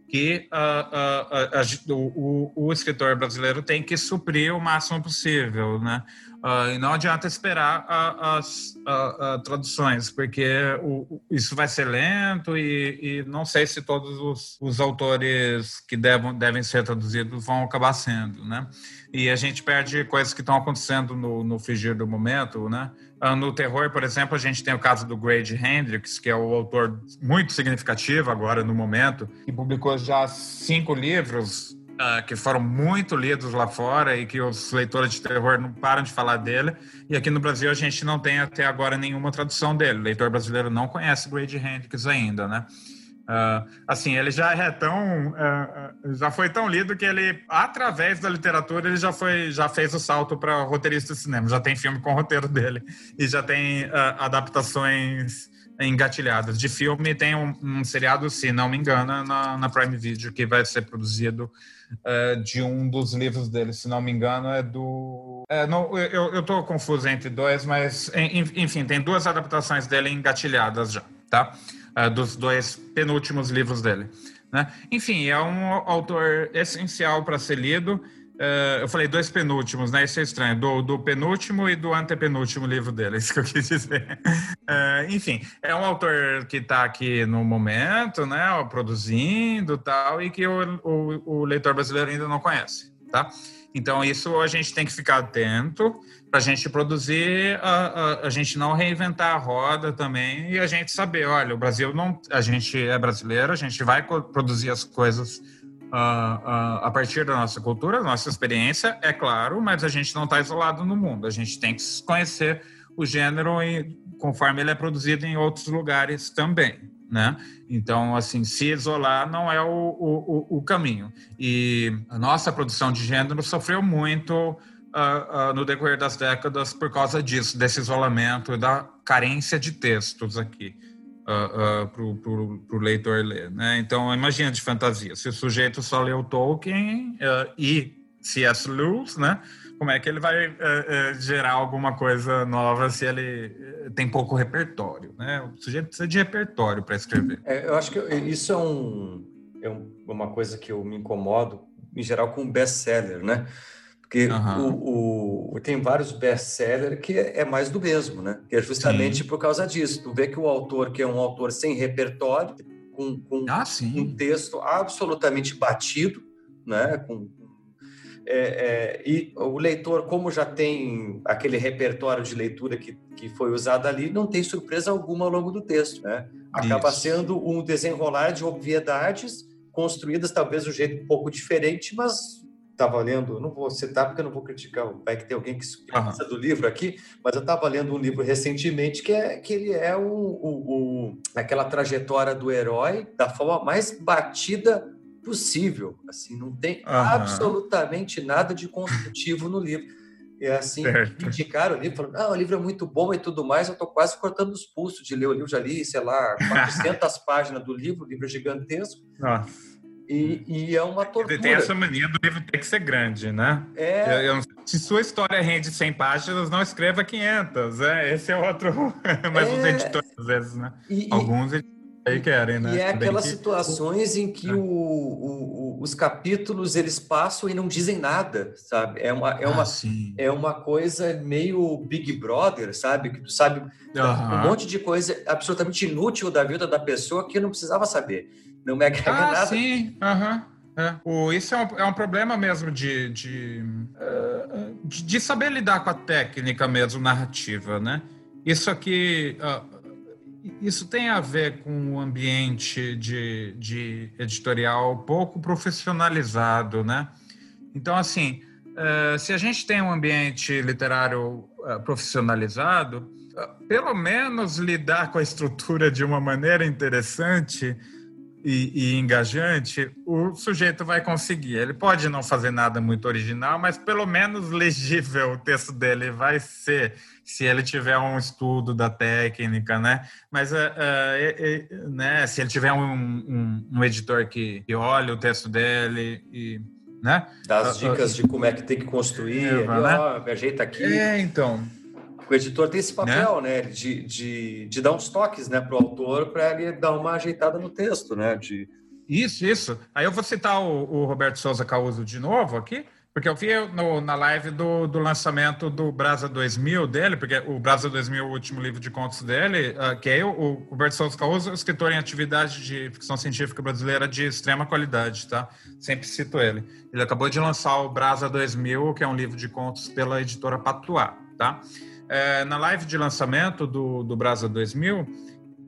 Que uh, o, o, o escritor brasileiro tem que suprir o máximo possível, né? Uh, e não adianta esperar a, as a, a traduções, porque o, isso vai ser lento e, e não sei se todos os, os, autores que devem, ser traduzidos vão acabar sendo, né? E a gente perde coisas que estão acontecendo no, no fingir do momento, né? Uh, no terror, por exemplo, a gente tem o caso do Grady Hendrix, que é o autor muito significativo agora no momento, que publicou já cinco livros Uh, que foram muito lidos lá fora e que os leitores de terror não param de falar dele. E aqui no Brasil a gente não tem até agora nenhuma tradução dele. O leitor brasileiro não conhece Grady Hendrix ainda, né? Uh, assim, ele já é tão, uh, já foi tão lido que ele, através da literatura, ele já foi, já fez o salto para roteirista de cinema. Já tem filme com roteiro dele e já tem adaptações engatilhadas de filme. Tem um, um, seriado, se não me engano, na, na Prime Video que vai ser produzido uh, de um dos livros dele, se não me engano, é do. É, não, eu estou confuso entre dois, mas enfim, tem duas adaptações dele engatilhadas já, tá? Uh, dos dois penúltimos livros dele. Né? Enfim, é um autor essencial para ser lido. Uh, eu falei dois penúltimos, né? Isso é estranho. Do, do penúltimo e do antepenúltimo livro dele, isso que eu quis dizer. Uh, enfim, é um autor que está aqui no momento, né? Produzindo tal, e que o, o, o, leitor brasileiro ainda não conhece, tá? Então, isso a gente tem que ficar atento para a gente produzir, a, a, a, gente não reinventar a roda também e a gente saber, olha, o Brasil não. A gente é brasileiro, a gente vai produzir as coisas a partir da nossa cultura, nossa experiência, é claro, mas a gente não está isolado no mundo. A gente tem que conhecer o gênero conforme ele é produzido em outros lugares também. Né? Então, assim, se isolar não é o, o, o caminho. E a nossa produção de gênero sofreu muito uh, uh, no decorrer das décadas por causa disso, desse isolamento, da carência de textos aqui uh, para o leitor ler. Né? Então, imagina de fantasia, se o sujeito só leu Tolkien e C.S. Lewis, né? como é que ele vai uh, uh, gerar alguma coisa nova se ele uh, tem pouco repertório, né? O sujeito precisa de repertório para escrever. É, eu acho que isso é, um, é um, uma coisa que eu me incomodo, em geral, com best-seller, né? Porque uhum. o, o, tem vários best-sellers que é, é, mais do mesmo, né? Que é justamente sim. por causa disso. Tu vê que o autor, que é um autor sem repertório, com, com ah, um texto absolutamente batido, né? Com, é, é, e o leitor, como já tem aquele repertório de leitura que, que foi usado ali, não tem surpresa alguma ao longo do texto. Né? Acaba Isso. sendo um desenrolar de obviedades construídas talvez de um jeito um pouco diferente, mas estava lendo, não vou citar porque eu não vou criticar, vai que tem alguém que pensa uhum. do livro aqui, mas eu estava lendo um livro recentemente que é que ele é o, o, o, aquela trajetória do herói da forma mais batida possível. Assim, não tem uhum. absolutamente nada de construtivo no livro. E assim, certo. indicaram o livro, falando, ah, o livro é muito bom e tudo mais, eu estou quase cortando os pulsos de ler o livro, já li, sei lá, 400 páginas do livro, o livro é gigantesco. Nossa. E, e, é uma tortura. Tem essa mania do livro ter que ser grande, né? É... Eu, eu, se sua história rende 100 páginas, não escreva 500. É, esse é outro... Mas é... os editores, às vezes, né? E, Alguns editores aí querem, né? E é aquelas que... situações em que é. o, o, os capítulos eles passam e não dizem nada, sabe? É uma, é uma, ah, é uma coisa meio Big Brother, sabe? Que tu sabe uhum. um monte de coisa absolutamente inútil da vida da pessoa que eu não precisava saber. Não me agrega ah, nada. Sim, aham. Uhum. É. O, isso é um, é um problema mesmo de, de, uh, de, de, saber lidar com a técnica mesmo narrativa, né? Isso aqui, uh, isso tem a ver com o ambiente de, de editorial pouco profissionalizado, né? Então, assim, uh, se a gente tem um ambiente literário uh, profissionalizado, uh, pelo menos lidar com a estrutura de uma maneira interessante e, e, engajante, o sujeito vai conseguir. Ele pode não fazer nada muito original, mas pelo menos legível o texto dele vai ser se ele tiver um estudo da técnica, né? Mas uh, uh, né, se ele tiver um, um, um, editor que, que olha o texto dele e né? Dá as dicas de como é que tem que construir, é, né? ó, me ajeita aqui. É, então. O editor tem esse papel, né? né de, de, de dar uns toques né, para o autor para ele dar uma ajeitada no texto, né? De... Isso, isso. Aí eu vou citar o, o Roberto Souza Causo de novo aqui, porque eu vi no, na live do, do, lançamento do Brasa 2000 dele, porque o Brasa 2000 é o último livro de contos dele, uh, que é o, o Roberto Souza Causo, escritor em atividade de ficção científica brasileira de extrema qualidade, tá? Sempre cito ele. Ele acabou de lançar o Brasa 2000, que é um livro de contos pela editora Patuá, tá? É, na live de lançamento do, do Brasa 2000,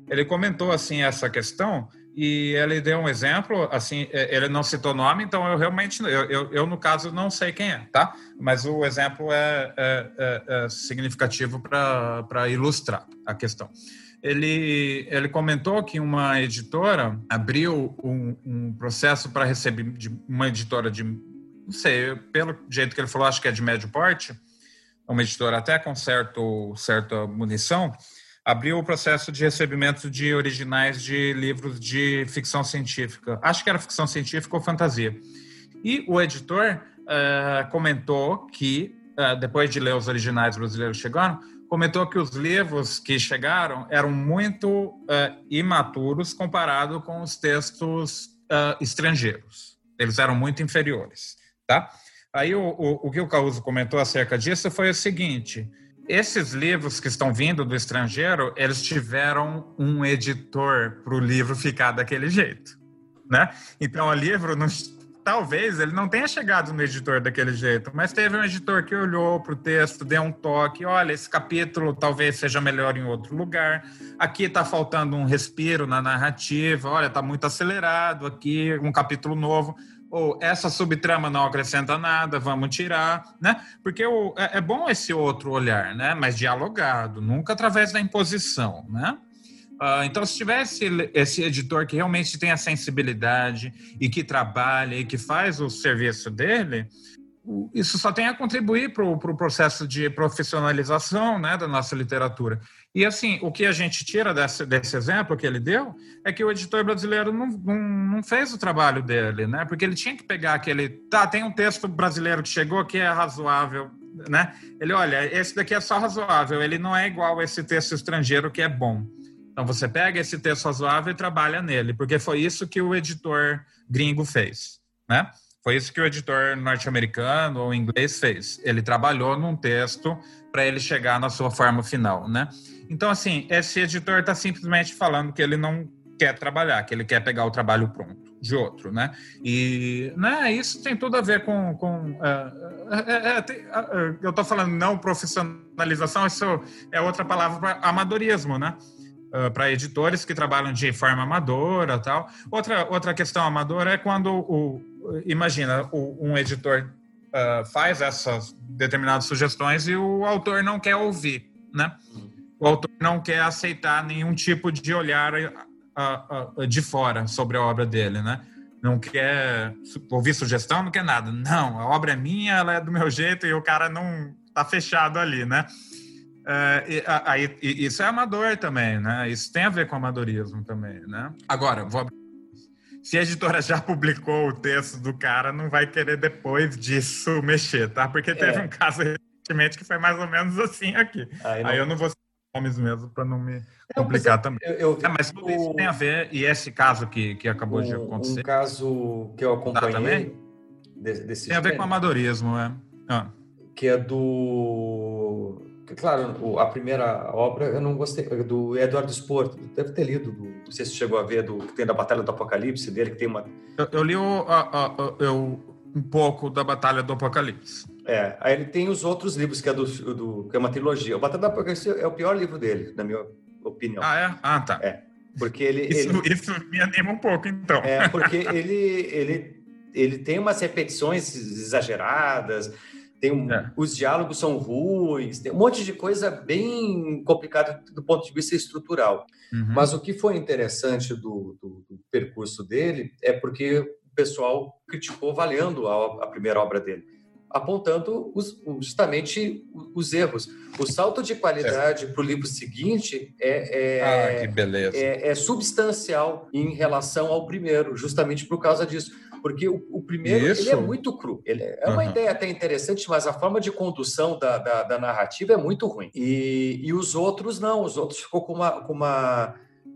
ele comentou, assim, essa questão e ele deu um exemplo, assim, é, ele não citou nome, então eu realmente, eu, eu, eu no caso não sei quem é, tá? Mas o exemplo é, é, é, é significativo para ilustrar a questão. Ele, ele comentou que uma editora abriu um, um processo para receber de uma editora de, não sei, pelo jeito que ele falou, acho que é de médio porte, uma editora até com certo, certa munição, abriu o processo de recebimento de originais de livros de ficção científica. Acho que era ficção científica ou fantasia. E o editor uh, comentou que, uh, depois de ler os originais brasileiros chegando, comentou que os livros que chegaram eram muito uh, imaturos comparado com os textos estrangeiros. Eles eram muito inferiores, tá? Aí o, o, o que o Causo comentou acerca disso foi o seguinte: esses livros que estão vindo do estrangeiro, eles tiveram um editor para o livro ficar daquele jeito, né? Então o livro não, talvez ele não tenha chegado no editor daquele jeito, mas teve um editor que olhou para o texto, deu um toque, olha, esse capítulo talvez seja melhor em outro lugar. Aqui está faltando um respiro na narrativa, olha, está muito acelerado aqui, um capítulo novo. Ou essa subtrama não acrescenta nada, vamos tirar, né? Porque o, é, é bom esse outro olhar, né? Mas dialogado, nunca através da imposição, né? Uh, então, se tivesse esse editor que realmente tem a sensibilidade e que trabalha e que faz o serviço dele, isso só tem a contribuir para o pro processo de profissionalização né, da nossa literatura. E, assim, o que a gente tira desse, desse exemplo que ele deu é que o editor brasileiro não, não, não, fez o trabalho dele, né? Porque ele tinha que pegar aquele... Tá, tem um texto brasileiro que chegou que é razoável, né? Ele, olha, esse daqui é só razoável, ele não é igual esse texto estrangeiro que é bom. Então, você pega esse texto razoável e trabalha nele, porque foi isso que o editor gringo fez, né? Foi isso que o editor norte-americano ou inglês fez. Ele trabalhou num texto para ele chegar na sua forma final, né? Então, assim, esse editor está simplesmente falando que ele não quer trabalhar, que ele quer pegar o trabalho pronto de outro, né? E né, isso tem tudo a ver com... com uh, é, é, tem, uh, eu estou falando não profissionalização, isso é outra palavra para amadorismo, né? Uh, para editores que trabalham de forma amadora tal. Outra, outra questão amadora é quando o, imagina, o, um editor uh, faz essas determinadas sugestões e o autor não quer ouvir, né? O autor não quer aceitar nenhum tipo de olhar uh, uh, de fora sobre a obra dele, né? Não quer ouvir sugestão, não quer nada. Não, a obra é minha, ela é do meu jeito e o cara não tá fechado ali, né? Uh, e, aí, isso é amador também, né? Isso tem a ver com amadorismo também, né? Agora, vou abrir se a editora já publicou o texto do cara, não vai querer depois disso mexer, tá? Porque teve é. um caso recentemente que foi mais ou menos assim aqui. Aí, não... Aí eu não vou nomes mesmo para não me complicar também. Eu, eu é, mas tudo isso tem a ver, e esse caso que, que acabou de acontecer. Um caso que eu acompanhei tá, também? Desse, tem a ver com amadorismo, é. Ah. Que é do Claro, a primeira obra eu não gostei, do Eduardo Spor, deve ter lido, do, não sei se chegou a ver, do que tem da Batalha do Apocalipse dele, que tem uma. Eu, eu li o, a, a, eu, um pouco da Batalha do Apocalipse. É, aí ele tem os outros livros, que é, do, do que é uma trilogia. O Batalha do Apocalipse é o pior livro dele, na minha opinião. Ah, é? Ah, tá. É. Porque ele. Isso, ele... isso me anima um pouco, então. É, porque ele, ele, ele tem umas repetições exageradas tem um, é. os diálogos são ruins, tem um monte de coisa bem complicada do ponto de vista estrutural. Uhum. Mas o que foi interessante do, do, do, percurso dele é porque o pessoal criticou valendo a, a primeira obra dele, apontando os, justamente os erros. O salto de qualidade para o livro seguinte é, é, ah, é, é substancial em relação ao primeiro, justamente por causa disso porque o, o primeiro ele é muito cru. Ele é, é uma uhum. ideia até interessante, mas a forma de condução da, da, da narrativa é muito ruim. E, e, os outros não, os outros ficou com uma, com uma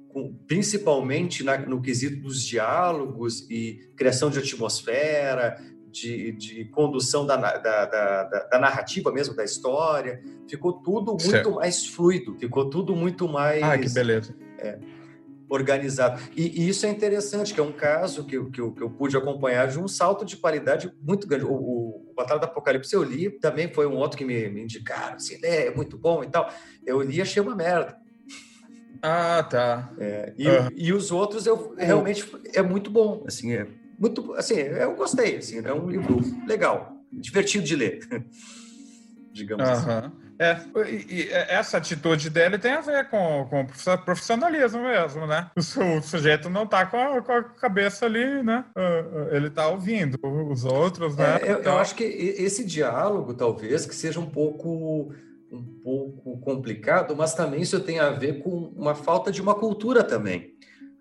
com, principalmente na, no quesito dos diálogos e criação de atmosfera, de, de condução da, da, da, da, narrativa mesmo, da história. Ficou tudo muito certo. mais fluido, ficou tudo muito mais. Ah, que beleza. É, organizado. E, e, isso é interessante, que é um caso que, que, eu, que eu pude acompanhar de um salto de qualidade muito grande. O, o, o Batalha do Apocalipse eu li, também foi um outro que me, me indicaram, assim, é, é muito bom e tal. Eu li e achei uma merda. Ah, tá. É, e, uhum. e, os outros eu realmente é muito bom, assim, é muito, assim, eu gostei, assim, é um livro legal, divertido de ler, digamos uhum. assim. É, e, e, essa atitude dele tem a ver com, com profissionalismo mesmo, né? O, o sujeito não tá com a, com a, cabeça ali, né? Ele tá ouvindo os outros, né? É, eu, eu, acho que esse diálogo, talvez, que seja um pouco um pouco complicado, mas também isso tem a ver com uma falta de uma cultura também,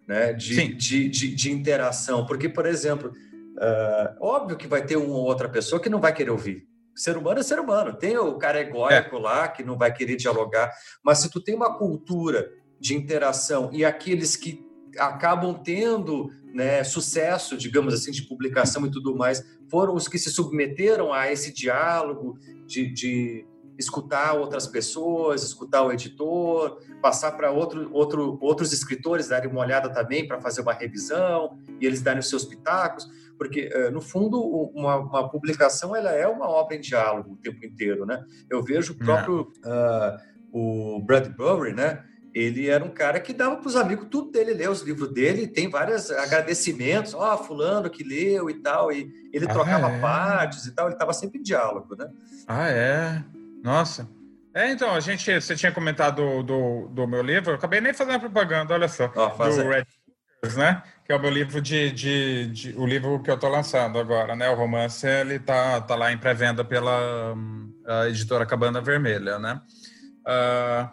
né? De, de, de, de, interação. Porque, por exemplo, uh, óbvio que vai ter uma ou outra pessoa que não vai querer ouvir ser humano é ser humano. Tem o cara egóico é. lá que não vai querer dialogar, mas se tu tem uma cultura de interação e aqueles que acabam tendo né, sucesso, digamos assim, de publicação e tudo mais, foram os que se submeteram a esse diálogo de, de escutar outras pessoas, escutar o editor, passar para outro, outro, outros escritores darem uma olhada também para fazer uma revisão e eles darem os seus pitacos porque eh, no fundo uma, uma, publicação ela é uma obra em diálogo o tempo inteiro, né? Eu vejo o próprio uh, o Bradbury, né? ele era um cara que dava para os amigos tudo dele ler os livros dele, tem vários agradecimentos, ó, oh, fulano que leu e tal, e ele ah, trocava é. partes e tal, ele estava sempre em diálogo, né? Ah, é? Nossa. É, então, a gente, você tinha comentado do, do, do meu livro, eu acabei nem fazendo propaganda, olha só, oh, do Red né? Que é o meu livro de, de, de o livro que eu estou lançando agora, né? O romance ele tá, tá lá em pré-venda pela um, editora Cabana Vermelha, né? Uh,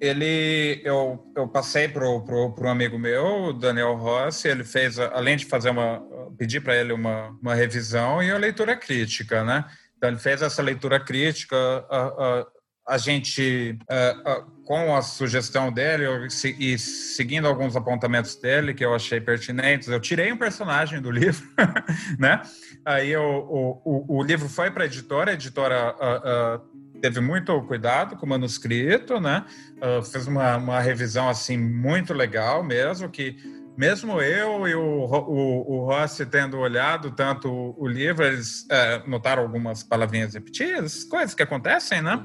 ele eu, eu passei pro um amigo meu, Daniel Rossi, ele fez além de fazer uma pedir para ele uma, uma revisão e a leitura crítica, né? Então ele fez essa leitura crítica, a, a, a gente a, com a sugestão dele eu, e seguindo alguns apontamentos dele que eu achei pertinentes, eu tirei um personagem do livro, né? Aí eu, o, o, o livro foi para a editora, a editora teve muito cuidado com o manuscrito, né? Uh, fez uma, uma revisão assim muito legal mesmo, que mesmo eu e o, o, o Rossi tendo olhado tanto o, livro, eles uh, notaram algumas palavrinhas repetidas, coisas que acontecem, né?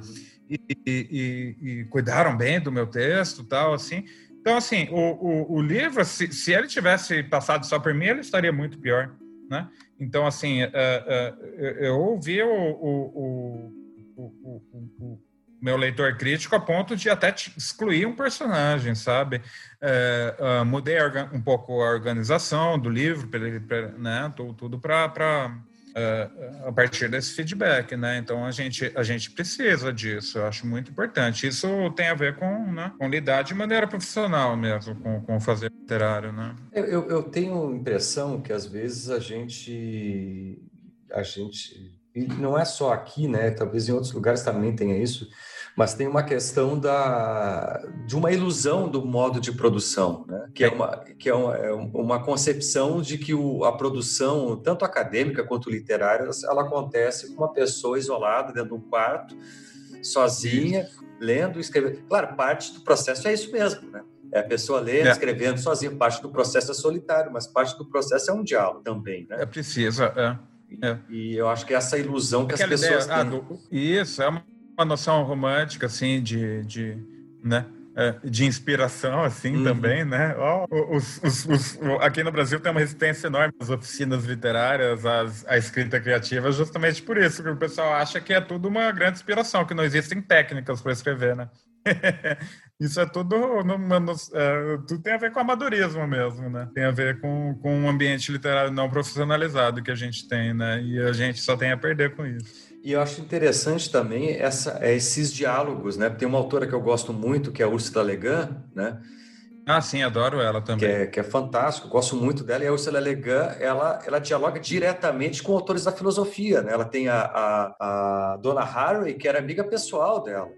E, e, e, cuidaram bem do meu texto tal, assim. Então, assim, o, o, o livro, se, se, ele tivesse passado só por mim, ele estaria muito pior, né? Então, assim, uh, uh, eu ouvi o, o o, meu leitor crítico a ponto de até excluir um personagem, sabe? Uh, mudei um pouco a organização do livro, né? Tudo para uh, a partir desse feedback, né? Então a gente a gente precisa disso. Eu acho muito importante. Isso tem a ver com, né, com lidar de maneira profissional mesmo com, com fazer literário, né? Eu, eu tenho a impressão que às vezes a gente a gente e não é só aqui, né? Talvez em outros lugares também tenha isso, mas tem uma questão da, de uma ilusão do modo de produção, né? que é uma, que é uma, é uma concepção de que o, a produção, tanto acadêmica quanto literária, ela acontece com uma pessoa isolada dentro de um quarto, sozinha, lendo, escrevendo. Claro, parte do processo é isso mesmo, né? É a pessoa lendo, é. escrevendo sozinha. Parte do processo é solitário, mas parte do processo é um diálogo também, né? É precisa, é. É. E eu acho que essa ilusão que Aquela as pessoas ideia, têm. Ah, do, isso, é uma noção romântica, assim, de, de né? É, de inspiração, assim, uhum. também, né? Oh, os, os, os, aqui no Brasil tem uma resistência enorme às oficinas literárias, às, à escrita criativa, justamente por isso, que o pessoal acha que é tudo uma grande inspiração, que não existem técnicas para escrever, né? Isso é tudo, no, no, é, tudo tem a ver com amadorismo mesmo, né? Tem a ver com, com um ambiente literário não profissionalizado que a gente tem, né? E a gente só tem a perder com isso. E eu acho interessante também essa, esses diálogos, né? Tem uma autora que eu gosto muito, que é a Ursula Le Guin, né? Ah, sim, adoro ela também. Que é, que é fantástico, gosto muito dela. E a Ursula Le Guin, ela, ela dialoga diretamente com autores da filosofia, né? Ela tem a, a, a Dona Harry, que era amiga pessoal dela.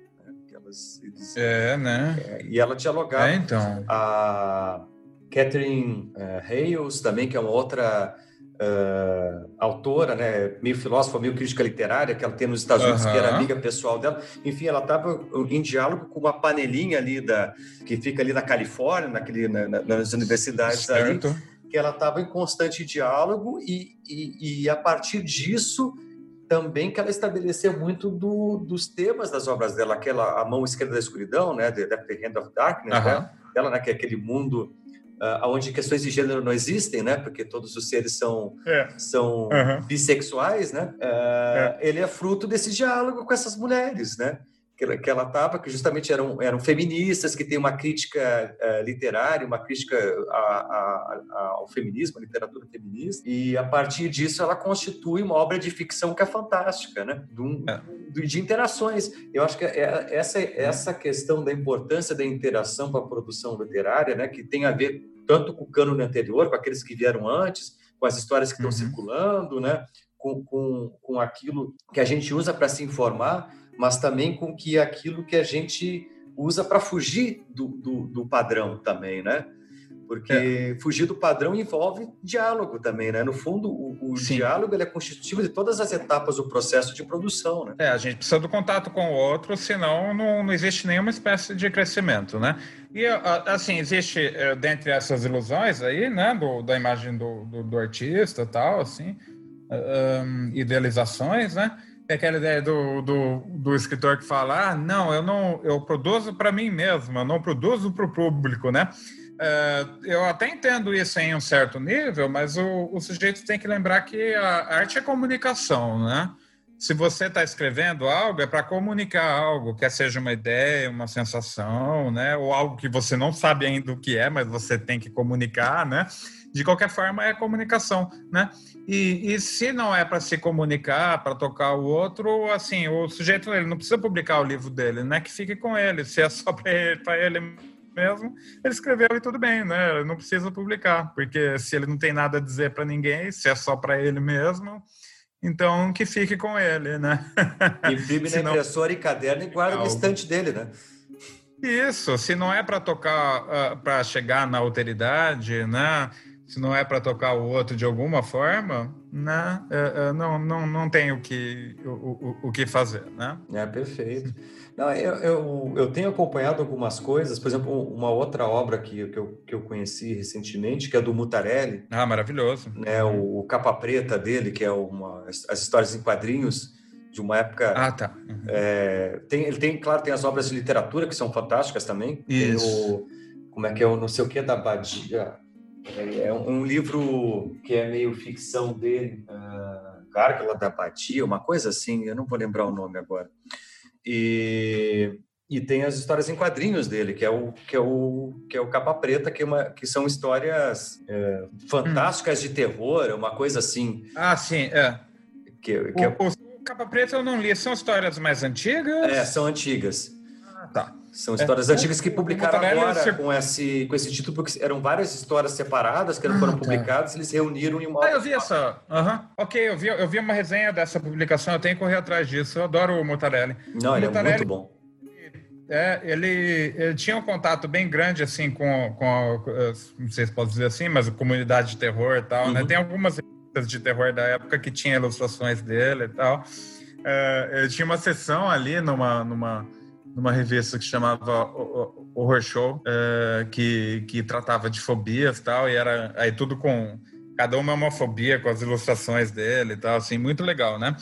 Elas, eles, é, né? É, e ela dialogava. É, então. A Catherine uh, Hales também, que é uma outra uh, autora, né, meio filósofa, meio crítica literária, que ela tem nos Estados Unidos, que era amiga pessoal dela. Enfim, ela estava em diálogo com uma panelinha ali da que fica ali na Califórnia, naquele, na, nas universidades certo. ali, que ela estava em constante diálogo e, e, e a partir disso também que ela estabeleceu muito do, dos temas das obras dela, aquela A Mão Esquerda da Escuridão, né, The, The Hand of Darkness, né, dela, né, que é aquele mundo uh, onde questões de gênero não existem, né, porque todos os seres são, é. são bissexuais, né, uh, é. ele é fruto desse diálogo com essas mulheres, né, que ela estava, que justamente eram, eram feministas, que têm uma crítica uh, literária, uma crítica a, a, a, ao feminismo, à literatura feminista, e a partir disso ela constitui uma obra de ficção que é fantástica, né? De, um, é. de interações. Eu acho que é, essa, essa questão da importância da interação para a produção literária, né, que tem a ver tanto com o cânone anterior, com aqueles que vieram antes, com as histórias que estão uhum. circulando, né? Com, com, com aquilo que a gente usa para se informar, mas também com que aquilo que a gente usa para fugir do, do, do, padrão também, né? Porque é. fugir do padrão envolve diálogo também, né? No fundo, o, o diálogo ele é constitutivo de todas as etapas do processo de produção, né? É, a gente precisa do contato com o outro, senão não, não existe nenhuma espécie de crescimento, né? E, assim, existe, é, dentre essas ilusões aí, né, do, da imagem do, do, do artista tal, assim, um, idealizações, né? É aquela ideia do, do, do, escritor que fala: ah, não, eu não, eu produzo para mim mesmo, eu não produzo para o público, né? É, eu até entendo isso em um certo nível, mas o, o sujeito tem que lembrar que a arte é comunicação, né? Se você está escrevendo algo, é para comunicar algo, quer seja uma ideia, uma sensação, né? Ou algo que você não sabe ainda o que é, mas você tem que comunicar, né? De qualquer forma, é comunicação, né? E, e se não é para se comunicar, para tocar o outro, assim, o sujeito ele não precisa publicar o livro dele, né? Que fique com ele. Se é só para ele, ele mesmo, ele escreveu e tudo bem, né? Não precisa publicar, porque se ele não tem nada a dizer para ninguém, se é só para ele mesmo, então que fique com ele, né? Imprime na impressora e caderno e guarda no estante dele, né? Isso, se não é para tocar, ah, para chegar na alteridade, né? Se não é para tocar o outro de alguma forma, né? Uh, uh, não, não, não tem o que, o, o, o que fazer, né? É, perfeito. Não, eu, eu, eu, tenho acompanhado algumas coisas, por exemplo, uma outra obra que, que, eu, que eu conheci recentemente, que é do Mutarelli. Ah, maravilhoso. Né, o, o Capa Preta dele, que é uma, as histórias em quadrinhos de uma época. Ah, tá. Uhum. É, tem, ele tem, claro, tem as obras de literatura que são fantásticas também. Isso. O, como é que é o não sei o que da Badia? É, é um, livro que é meio ficção dele, uh, Gárgula da Badia, uma coisa assim, eu não vou lembrar o nome agora. E, e tem as histórias em quadrinhos dele, que é o que é o que é o Capa Preta, que, é uma, que são histórias é, fantásticas hum. de terror, uma coisa assim. Ah, sim, é. Que, que o, é... o Capa Preta eu não li, são histórias mais antigas? É, são antigas. Ah, tá. São histórias é, antigas que publicaram agora com esse, com esse título, porque eram várias histórias separadas que ah, foram tá. publicadas, eles reuniram em uma. Ah, eu vi essa. Uhum. Ok, eu vi, eu vi uma resenha dessa publicação, eu tenho que correr atrás disso. Eu adoro o Mutarelli. Não, o ele Mutarelli, é muito bom. É, ele, ele, tinha um contato bem grande, assim, com, com a, não sei se posso dizer assim, mas a comunidade de terror e tal, né? uhum. né? Tem algumas de terror da época que tinha ilustrações dele e tal. É, ele tinha uma sessão ali numa, numa numa revista que chamava Horror Show, é, que, que tratava de fobias e tal, e era aí tudo com cada uma é uma fobia com as ilustrações dele e tal, assim, muito legal, né?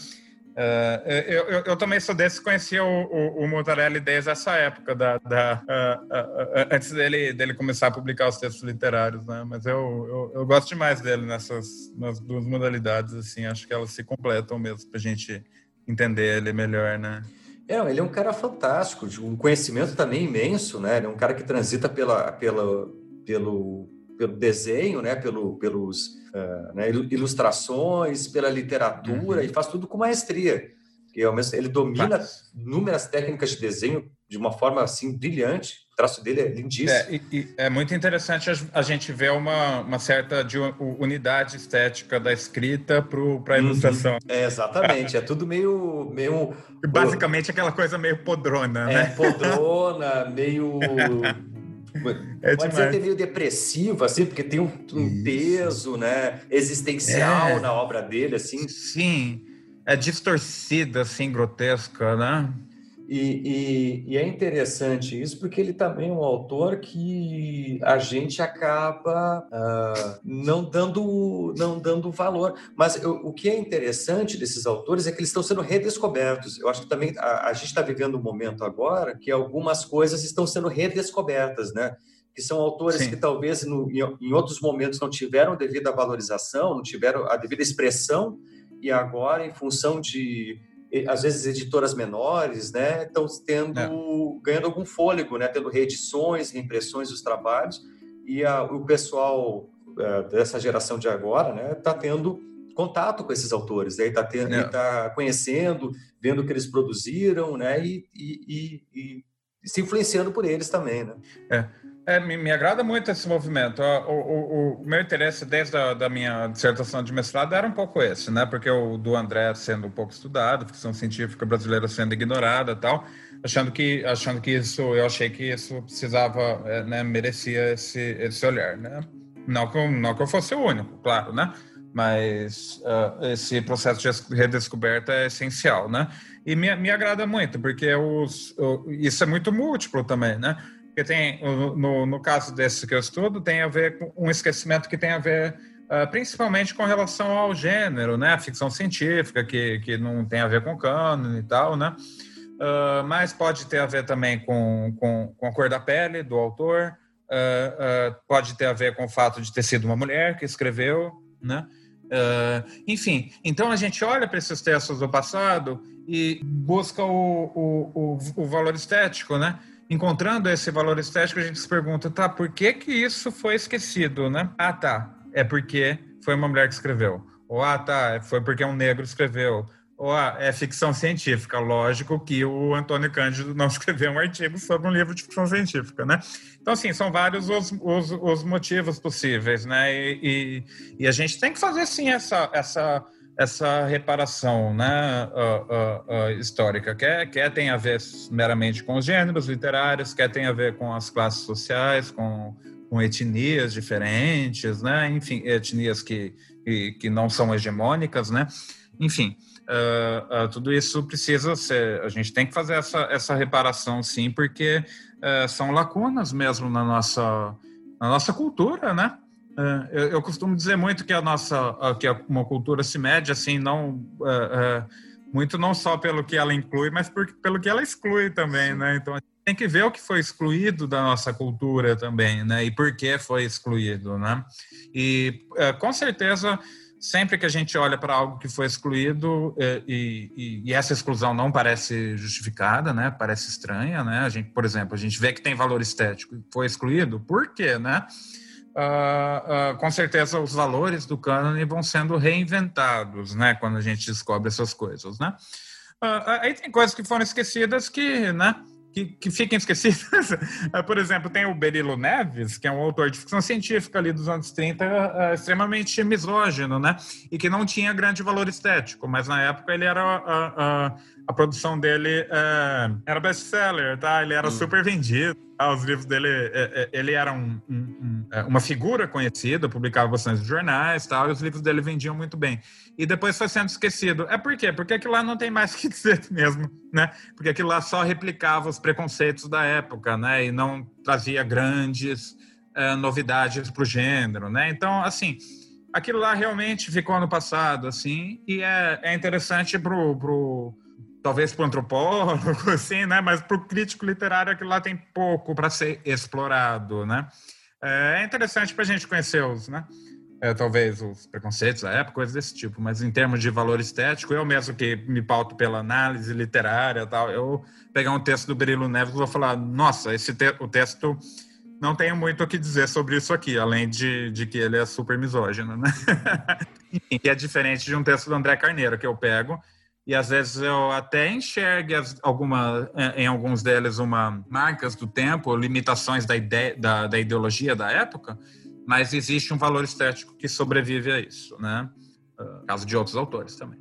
Uh, eu, eu, eu, também sou desse, conhecia o, o, o Mutarelli desde essa época, da, da uh, uh, antes dele, dele começar a publicar os textos literários, né? Mas eu, eu, eu, gosto demais dele nessas nas duas modalidades, assim, acho que elas se completam mesmo para a gente entender ele melhor, né? É, ele é um cara fantástico, de um conhecimento também imenso, né? Ele é um cara que transita pela, pela, pelo, pelo desenho, né? Pelo, pelos uh, né? ilustrações, pela literatura uhum. e faz tudo com maestria. E ele domina inúmeras técnicas de desenho de uma forma assim brilhante. O traço dele é lindíssimo. É, e, é muito interessante a, gente ver uma, uma certa de, unidade estética da escrita para a uhum. ilustração. É, exatamente. é tudo meio. meio Basicamente aquela coisa meio podrona, é, né? podrona, meio. É Pode ser até meio depressiva, assim, porque tem um, um peso né, existencial é. na obra dele, assim. Sim, é distorcida, assim, grotesca, né? E, e, e, é interessante isso porque ele também é um autor que a gente acaba uh, não dando não dando valor. Mas eu, o que é interessante desses autores é que eles estão sendo redescobertos. Eu acho que também a, a gente está vivendo um momento agora que algumas coisas estão sendo redescobertas, né? Que são autores Sim. que talvez no, em, em outros momentos não tiveram devida valorização, não tiveram a devida expressão e agora, em função de às vezes editoras menores, né, estão tendo é. ganhando algum fôlego, né, tendo reedições, reimpressões dos trabalhos e a, o pessoal é, dessa geração de agora, né, está tendo contato com esses autores, aí né, está é. tá conhecendo, vendo o que eles produziram, né, e, e, e, e se influenciando por eles também, né. É. É, me, me, agrada muito esse movimento. O, o, o meu interesse desde a da minha dissertação de mestrado era um pouco esse, né? Porque o do André sendo um pouco estudado, ficção científica brasileira sendo ignorada, tal, achando que achando que isso, eu achei que isso precisava, é, né? Merecia esse esse olhar, né? Não que eu, não que eu fosse o único, claro, né? Mas uh, esse processo de redescoberta é essencial, né? E me, me agrada muito, porque os, isso é muito múltiplo também, né? Porque tem, no, no caso desse que eu estudo, tem a ver com um esquecimento que tem a ver Uh, principalmente com relação ao gênero, né? A ficção científica, que, que não tem a ver com cânone e tal, né? Uh, mas pode ter a ver também com, com, com, a cor da pele do autor, uh, pode ter a ver com o fato de ter sido uma mulher que escreveu, né? enfim, então a gente olha para esses textos do passado e busca o, o, o, o valor estético, né? Encontrando esse valor estético, a gente se pergunta, tá, por que que isso foi esquecido, né? Ah, tá, é porque foi uma mulher que escreveu. Ou, ah, tá, foi porque um negro escreveu. Ou, ah, é ficção científica. Lógico que o Antônio Cândido não escreveu um artigo sobre um livro de ficção científica, né? Então, assim, são vários os, os, os motivos possíveis, né? E, e, e, a gente tem que fazer, sim, essa... essa essa reparação né, uh, uh, uh, histórica, quer, quer tem a ver meramente com os gêneros literários, quer tem a ver com as classes sociais, com, com etnias diferentes, né, enfim, etnias que, que, que não são hegemônicas, né, enfim, tudo isso precisa ser, a gente tem que fazer essa, essa reparação sim, porque são lacunas mesmo na nossa, na nossa cultura, né, é, eu, eu, costumo dizer muito que a nossa, que uma cultura se mede assim, não é, é, muito não só pelo que ela inclui, mas por, pelo que ela exclui também, Sim. né? Então a gente tem que ver o que foi excluído da nossa cultura também, né? E por que foi excluído, né? E com certeza sempre que a gente olha para algo que foi excluído e, e, e, essa exclusão não parece justificada, né? Parece estranha, né? A gente, por exemplo, a gente vê que tem valor estético, foi excluído, por quê, né? Uh, uh, com certeza os valores do cânone vão sendo reinventados, né, quando a gente descobre essas coisas, né. Uh, aí tem coisas que foram esquecidas que, né, que, que fiquem esquecidas. Por exemplo, tem o Berilo Neves, que é um autor de ficção científica ali dos anos 30, extremamente misógino, né, e que não tinha grande valor estético, mas na época ele era a produção dele é, era best-seller, tá? Ele era hum. super vendido. Tá? Os livros dele, é, é, ele era um, um, um, uma figura conhecida, publicava bastante jornais, tal, e os livros dele vendiam muito bem. E depois foi sendo esquecido. É por quê? Porque aquilo lá não tem mais o que dizer mesmo, né? Porque aquilo lá só replicava os preconceitos da época, né? E não trazia grandes é, novidades para o gênero, né? Então, assim, aquilo lá realmente ficou no passado, assim, e é, é interessante pro, pro talvez para o antropólogo, assim, né? Mas para o crítico literário aquilo lá tem pouco para ser explorado, né? É interessante para a gente conhecer os, né? É, talvez os preconceitos da época, coisas desse tipo, mas em termos de valor estético, eu mesmo que me pauto pela análise literária tal, eu pegar um texto do Berilo Neves e vou falar, nossa, esse te o texto não tenho muito o que dizer sobre isso aqui, além de, de que ele é super misógino, né? e é diferente de um texto do André Carneiro, que eu pego e às vezes eu até enxergo alguma, é, em alguns deles uma marcas do tempo, limitações da, ideia, da, da ideologia da época, mas existe um valor estético que sobrevive a isso, né? Uh, caso de outros autores também.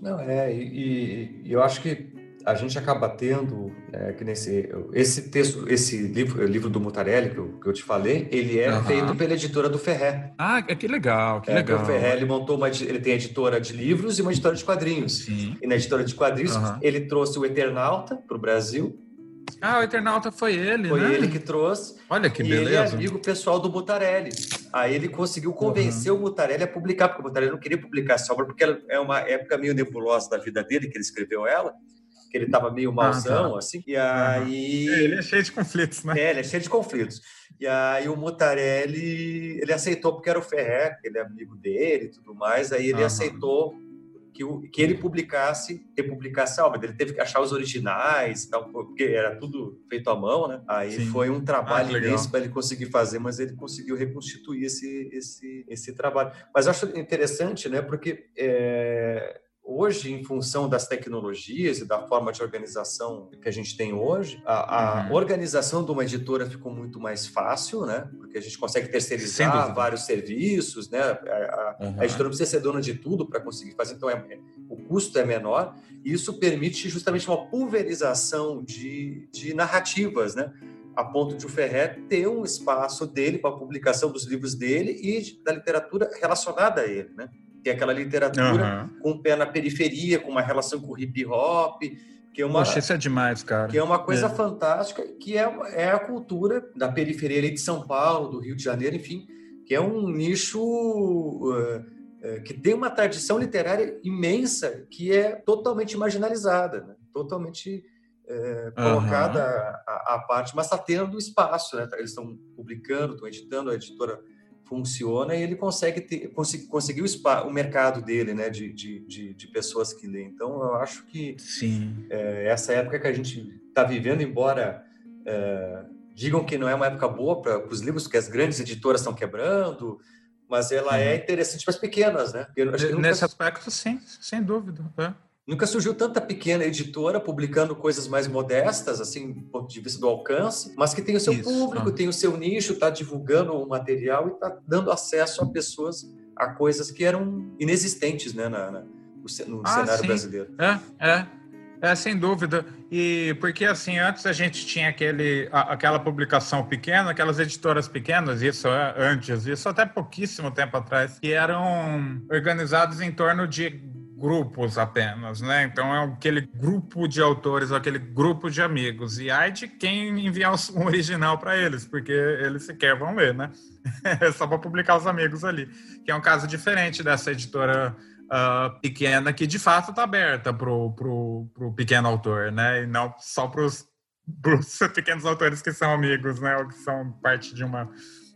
Não, é, e, e eu acho que a gente acaba tendo é, que nesse esse texto, esse livro, livro do Mutarelli que eu, que eu te falei, ele é uhum. feito pela editora do Ferré. Ah, que legal, que é, legal. o Ferré ele montou uma, ele tem editora de livros e uma editora de quadrinhos. Sim. E na editora de quadrinhos uhum. ele trouxe o Eternauta para o Brasil. Ah, o Eternauta foi ele, foi né? Foi ele que trouxe. Olha que beleza. ele é amigo pessoal do Mutarelli. Aí ele conseguiu convencer uhum. o Mutarelli a publicar, porque o Mutarelli não queria publicar essa obra, porque é uma época meio nebulosa da vida dele, que ele escreveu ela que ele estava meio malzão, ah, tá. assim. E aí. É, ele é cheio de conflitos, né? É, ele é cheio de conflitos. E aí o Mutarelli, ele aceitou porque era o Ferrer, ele é amigo dele e tudo mais, aí ele aceitou que, o, que ele publicasse, republicasse a obra. Ele teve que achar os originais, tal, porque era tudo feito à mão, né? Aí Sim. foi um trabalho ah, imenso para ele conseguir fazer, mas ele conseguiu reconstituir esse, esse, esse trabalho. Mas eu acho interessante, né? Porque é, hoje, em função das tecnologias e da forma de organização que a gente tem hoje, a, a uhum. organização de uma editora ficou muito mais fácil, né? Porque a gente consegue terceirizar vários serviços, né? A, a, uhum. a, editora não precisa ser dona de tudo para conseguir fazer, então é, o custo é menor e isso permite justamente uma pulverização de, de narrativas, né? a ponto de o Ferrer ter um espaço dele para a publicação dos livros dele e da literatura relacionada a ele, né? Tem aquela literatura uhum. com o pé na periferia, com uma relação com o hip hop, que é uma Poxa, isso é demais, cara. Que é uma coisa é. fantástica, que é, é a cultura da periferia de São Paulo, do Rio de Janeiro, enfim, que é um nicho uh, uh, que tem uma tradição literária imensa, que é totalmente marginalizada, né? totalmente uh, colocada à, parte, mas está tendo espaço. Né? Eles estão publicando, estão editando, a editora funciona e ele consegue ter, conseguir, conseguir o, o mercado dele, né, de, de, de, pessoas que lêem. Então, eu acho que Sim. É, essa época que a gente está vivendo, embora é, digam que não é uma época boa para os livros, que as grandes editoras estão quebrando, mas ela é interessante para as pequenas, né? Nesse nunca... aspecto, sim, sem dúvida. É. Nunca surgiu tanta pequena editora publicando coisas mais modestas, assim, do ponto de vista do alcance, mas que tem o seu Isso, público, tem o seu nicho, está divulgando o material e está dando acesso a pessoas a coisas que eram inexistentes, né, na, na no, ah, cenário sim. brasileiro. É, é. É, sem dúvida. E porque assim, antes a gente tinha aquele, a, aquela publicação pequena, aquelas editoras pequenas, isso é, antes, isso até pouquíssimo tempo atrás, que eram organizados em torno de grupos apenas, né? Então é aquele grupo de autores, aquele grupo de amigos. E ai de quem enviar um original para eles, porque eles sequer vão ler, né? É só para publicar os amigos ali. Que é um caso diferente dessa editora uh, pequena que de fato está aberta para o pequeno autor, né? E não só para os pequenos autores que são amigos, né? Ou que são parte de uma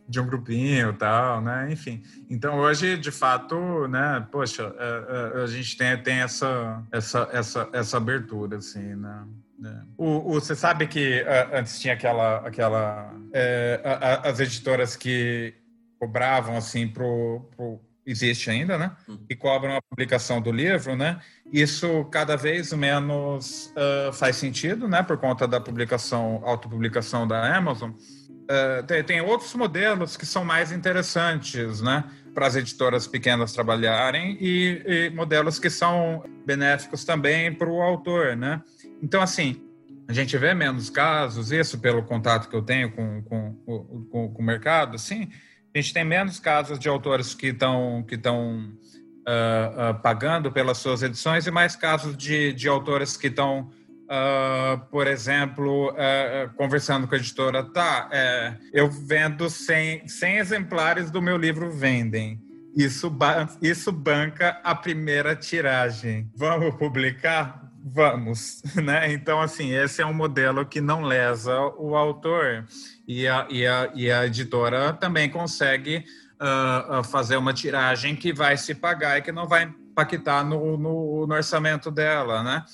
de um grupinho tal, né? Enfim. Então hoje, de fato, né? Poxa, a, a, a gente tem, tem essa, essa, essa, essa abertura, assim, né? É. O, o, você sabe que antes tinha aquela, aquela é, a, as editoras que cobravam assim pro, pro existe ainda, né? Hum. E cobram a publicação do livro, né? Isso cada vez menos uh, faz sentido, né? Por conta da publicação, autopublicação da Amazon. Uh, tem, tem, outros modelos que são mais interessantes, né? Para as editoras pequenas trabalharem e, e modelos que são benéficos também para o autor, né? Então, assim, a gente vê menos casos, isso pelo contato que eu tenho com, com, com, com o mercado, assim, a gente tem menos casos de autores que estão que estão uh, uh, pagando pelas suas edições e mais casos de, de autores que estão, uh, por exemplo, conversando com a editora. Tá, é, eu vendo 100, 100 exemplares do meu livro vendem. Isso, isso banca a primeira tiragem. Vamos publicar? Vamos, né? Então, assim, esse é um modelo que não lesa o autor e a, e a, e a editora também consegue uh, fazer uma tiragem que vai se pagar e que não vai impactar no, no, no orçamento dela, né?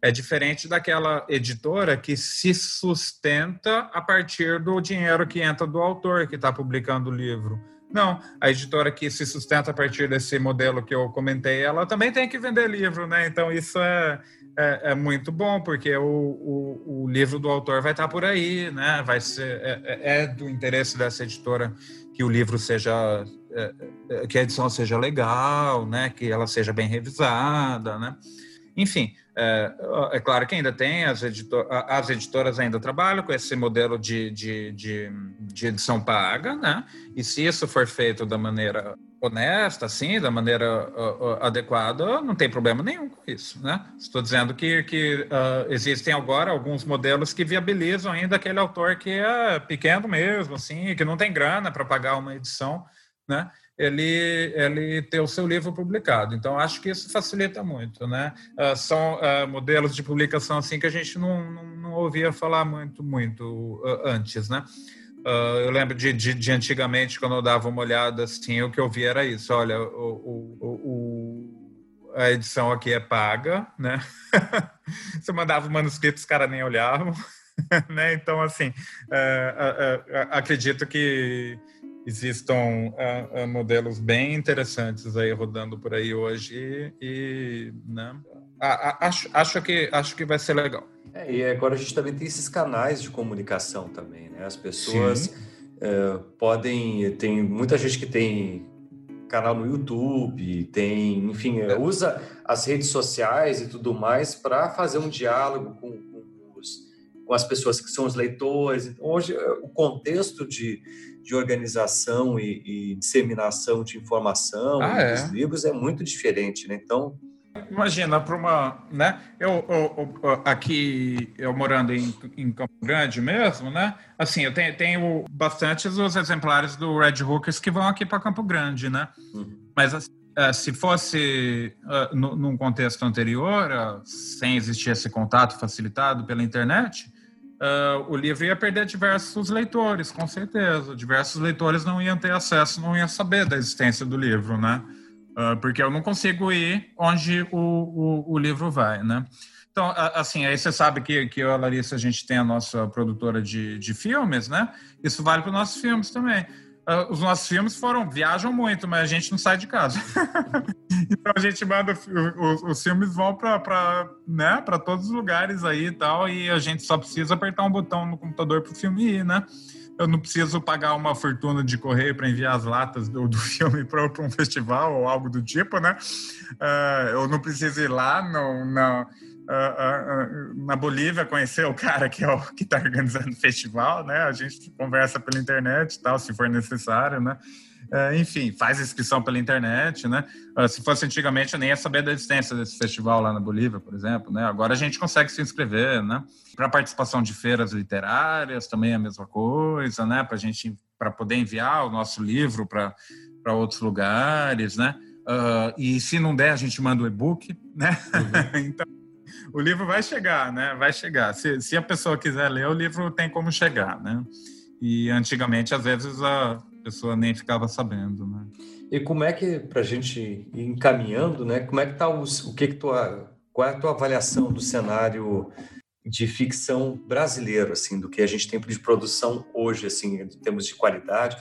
É diferente daquela editora que se sustenta a partir do dinheiro que entra do autor que está publicando o livro. Não, a editora que se sustenta a partir desse modelo que eu comentei, ela também tem que vender livro, né? Então isso é, é, é muito bom, porque o, o, o, livro do autor vai estar por aí, né? Vai ser, é, é, é do interesse dessa editora que o livro seja, é, é, que a edição seja legal, né? Que ela seja bem revisada, né? Enfim, é, é, claro que ainda tem, as, editor, as editoras ainda trabalham com esse modelo de, de, de, de, edição paga, né? E se isso for feito da maneira honesta, assim, da maneira uh, uh, adequada, não tem problema nenhum com isso, né? Estou dizendo que, que uh, existem agora alguns modelos que viabilizam ainda aquele autor que é pequeno mesmo, assim, que não tem grana para pagar uma edição, né? Ele, ele ter o seu livro publicado. Então, acho que isso facilita muito, né? Uh, são uh, modelos de publicação assim que a gente não, não, não ouvia falar muito, muito uh, antes, né? eu lembro de, de, de, antigamente, quando eu dava uma olhada assim, o que eu via era isso, olha, o, o, o a edição aqui é paga, né? Você mandava o manuscrito, os caras nem olhavam, né? Então, assim, acredito que existam uh, uh, modelos bem interessantes aí rodando por aí hoje e, né, acho, acho, que, acho que vai ser legal. É, e agora a gente também tem esses canais de comunicação também, né? As pessoas uh, podem... Tem muita gente que tem canal no YouTube, tem, enfim, é. usa as redes sociais e tudo mais para fazer um diálogo com, com, os, com as pessoas que são os leitores. Então, hoje, o contexto de de organização e, e disseminação de informação ah, dos é? livros é muito diferente, né? Então imagina, para uma, né? Eu, eu, eu, aqui, eu morando em, em, Campo Grande mesmo, né? Assim, eu tenho, tenho bastantes os exemplares do Red Hookers que vão aqui para Campo Grande, né? Uhum. Mas assim, é, se fosse uh, num contexto anterior, uh, sem existir esse contato facilitado pela internet, uh, o livro ia perder diversos leitores, com certeza. Diversos leitores não iam ter acesso, não iam saber da existência do livro, né? porque eu não consigo ir onde o, o, o livro vai, né? Então, assim, aí você sabe que, que eu e a Larissa, a gente tem a nossa produtora de, de filmes, né? Isso vale para os nossos filmes também. Uh, os nossos filmes foram viajam muito, mas a gente não sai de casa. então a gente manda os, os filmes vão para né, para todos os lugares aí e tal, e a gente só precisa apertar um botão no computador para o filme ir, né? Eu não preciso pagar uma fortuna de correio para enviar as latas do, do filme para um festival ou algo do tipo, né? Uh, eu não preciso ir lá, não, não uh, uh, na Bolívia conhecer o cara que é o que está organizando o festival, né? A gente conversa pela internet e tal, se for necessário, né? Uh, enfim, faz inscrição pela internet, né? se fosse antigamente, eu nem ia saber da existência desse festival lá na Bolívia, por exemplo, né? Agora a gente consegue se inscrever, né? Para participação de feiras literárias também é a mesma coisa, né? Para gente, para poder enviar o nosso livro para para outros lugares, né? Uh, e se não der, a gente manda o e-book, né? Uhum. então, o livro vai chegar, né? Vai chegar. Se, se a pessoa quiser ler, o livro tem como chegar, né? E antigamente, às vezes, a pessoa nem ficava sabendo, né? E como é que, para a gente ir encaminhando, né? Como é que está o, que que tua, qual é a tua avaliação do cenário de ficção brasileiro, assim, do que a gente tem de produção hoje, assim, em termos de qualidade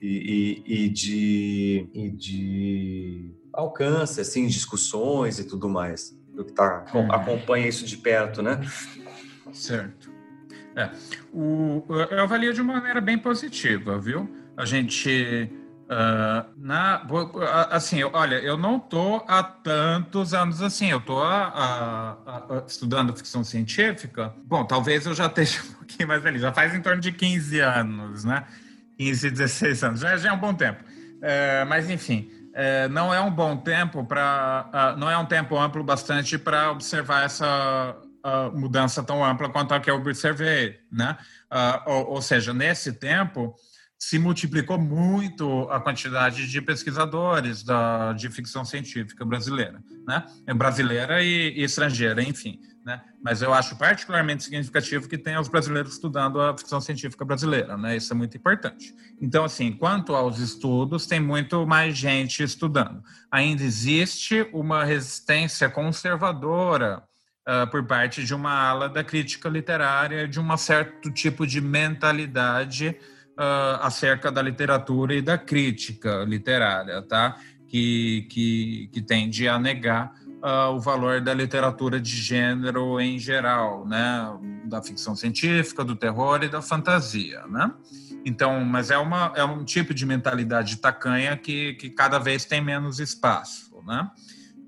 e, e, e de, e de alcance, assim, discussões e tudo mais? Do que tá, uhum. acompanha isso de perto, né? Certo. É, o, eu avalio de uma maneira bem positiva, viu? A gente. Uh, na, assim, olha, eu não estou há tantos anos assim, eu estou estudando ficção científica. Bom, talvez eu já esteja um pouquinho mais velho, já faz em torno de 15 anos, né? 15, 16 anos, já, já é um bom tempo. É, mas, enfim, é, não é um bom tempo para, uh, não é um tempo amplo bastante para observar essa uh, mudança tão ampla quanto a que eu observei, né? Uh, ou, ou, seja, nesse tempo se multiplicou muito a quantidade de pesquisadores da, de ficção científica brasileira, né? É brasileira e, e estrangeira, enfim. Né? Mas eu acho particularmente significativo que tenha os brasileiros estudando a ficção científica brasileira, né? Isso é muito importante. Então, assim, quanto aos estudos, tem muito mais gente estudando. Ainda existe uma resistência conservadora uh, por parte de uma ala da crítica literária, de um certo tipo de mentalidade uh, acerca da literatura e da crítica literária, tá? Que, que, que tende a negar uh, o valor da literatura de gênero em geral, né? Da ficção científica, do terror e da fantasia, né? Então, mas é, uma, é um tipo de mentalidade tacanha que, que cada vez tem menos espaço, né?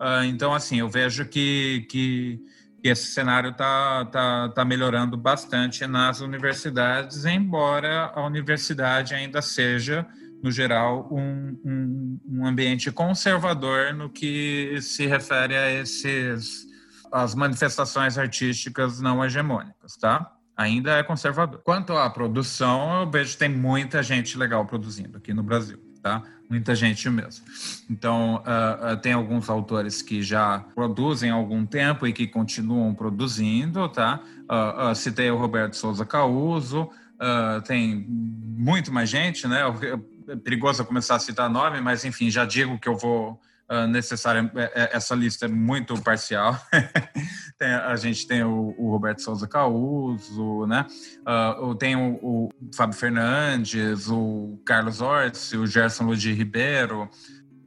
Uh, então, assim, eu vejo que, que, que esse cenário está tá, tá melhorando bastante nas universidades, embora a universidade ainda seja no geral, um, um, um, ambiente conservador no que se refere a esses as manifestações artísticas não hegemônicas, tá? Ainda é conservador. Quanto à produção, eu vejo que tem muita gente legal produzindo aqui no Brasil, tá? Muita gente mesmo. Então, uh, uh, tem alguns autores que já produzem há algum tempo e que continuam produzindo, tá? Uh, citei o Roberto Souza Causo, tem muito mais gente, né? Eu, é perigoso começar a citar nome, mas enfim, já digo que eu vou uh, necessário, é, é, essa lista é muito parcial. tem, a gente tem o, o, Roberto Souza Causo, né? Uh, tem o, o, Fábio Fernandes, o Carlos Orsi, o Gerson Ludi Ribeiro.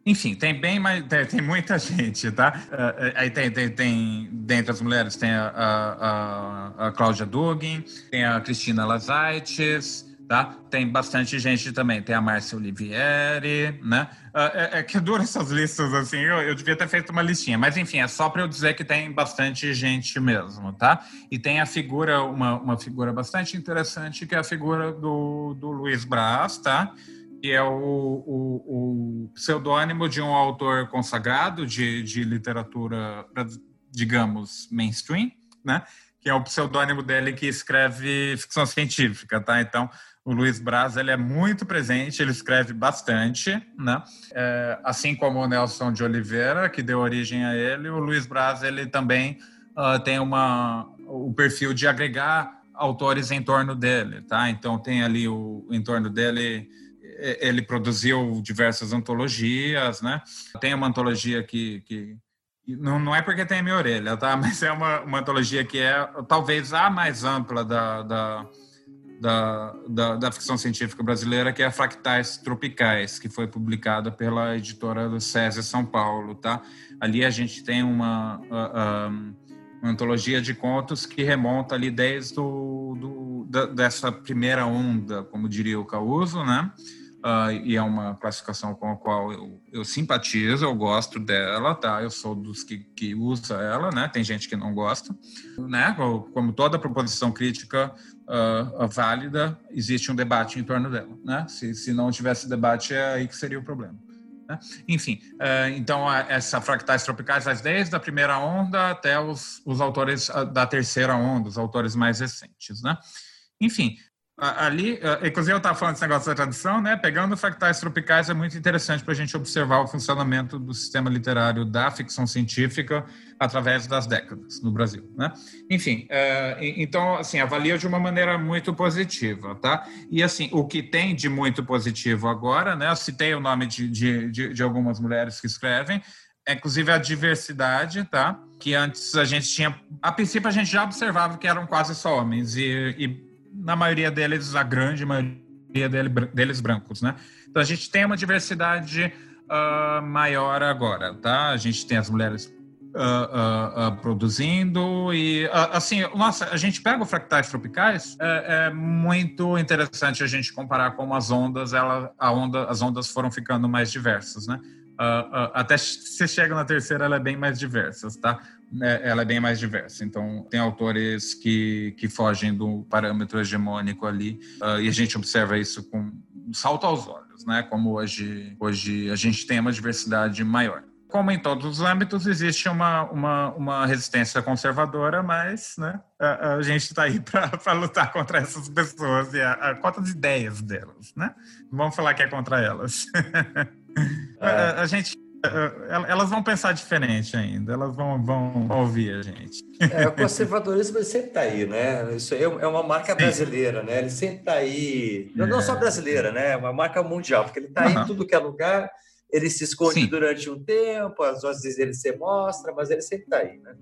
Enfim, tem bem mais, tem, tem muita gente, tá? Uh, aí tem, tem, tem, dentre as mulheres, tem a, a, a Cláudia Dugin, tem a Cristina Lazaites, tá? Tem bastante gente também, tem a Márcia Olivieri, né? Ah, é, é que dura essas listas, assim, eu, eu, devia ter feito uma listinha, mas enfim, é só para eu dizer que tem bastante gente mesmo, tá? E tem a figura, uma, uma figura bastante interessante, que é a figura do, do Luiz Braz, tá? que é o, o, o pseudônimo de um autor consagrado de, de literatura, digamos, mainstream, né? que é o pseudônimo dele que escreve ficção científica, tá? Então, o Luiz Braz ele é muito presente, ele escreve bastante, né? É, assim como o Nelson de Oliveira, que deu origem a ele, o Luiz Braz ele também uh, tem uma, o perfil de agregar autores em torno dele, tá? Então tem ali o em torno dele ele produziu diversas antologias, né? Tem uma antologia que, que não, não é porque tem a minha orelha, tá? Mas é uma, uma antologia que é talvez a mais ampla da, da, da, da, da ficção científica brasileira, que é a Fractais Tropicais, que foi publicada pela editora do SESI São Paulo, tá? Ali a gente tem uma, uma antologia de contos que remonta ali desde o, do, da, dessa primeira onda, como diria o Causo, né? Uh, e é uma classificação com a qual eu, eu, simpatizo, eu gosto dela, tá? Eu sou dos que, que usa ela, né? Tem gente que não gosta, né? Como toda proposição crítica uh, válida, existe um debate em torno dela, né? Se, se não tivesse debate, é aí que seria o problema. Né? Enfim, então essa fractais tropicais desde a primeira onda até os, os autores da terceira onda, os autores mais recentes, né? Enfim, ali, inclusive eu estava falando desse negócio da tradução, né? Pegando fractais tropicais é muito interessante para a gente observar o funcionamento do sistema literário da ficção científica através das décadas no Brasil, né? Enfim, é, então, assim, avalia de uma maneira muito positiva, tá? E, assim, o que tem de muito positivo agora, né? Eu citei o nome de, de, de, de algumas mulheres que escrevem, é, inclusive a diversidade, tá? Que antes a gente tinha, a princípio a gente já observava que eram quase só homens e, e na maioria deles, a grande maioria deles brancos, né? Então a gente tem uma diversidade uh, maior agora, tá? A gente tem as mulheres Uh, uh, uh, produzindo e assim, nossa, a gente pega o fractais tropicais, é, é, muito interessante a gente comparar como as ondas, ela, a onda, as ondas foram ficando mais diversas, né? até se chega na terceira, ela é bem mais diversa, tá? É, ela é bem mais diversa. Então, tem autores que, que fogem do parâmetro hegemônico ali, uh, e a gente observa isso com um salto aos olhos, né? Como hoje, hoje a gente tem uma diversidade maior. Como em todos os âmbitos, existe uma, uma, uma resistência conservadora, mas né, a, a gente está aí para lutar contra essas pessoas e a, a contra as ideias delas. Né? Vamos falar que é contra elas. É. a, a gente elas vão pensar diferente ainda, elas vão, vão ouvir a gente. É, o conservadorismo sempre está aí, né? Isso é uma marca Sim. brasileira, né? Ele sempre está aí, é. não só brasileira, né? É uma marca mundial, porque ele está uhum. em tudo que é lugar, ele se esconde Sim. durante um tempo, às vezes ele se mostra, mas ele sempre está aí, né?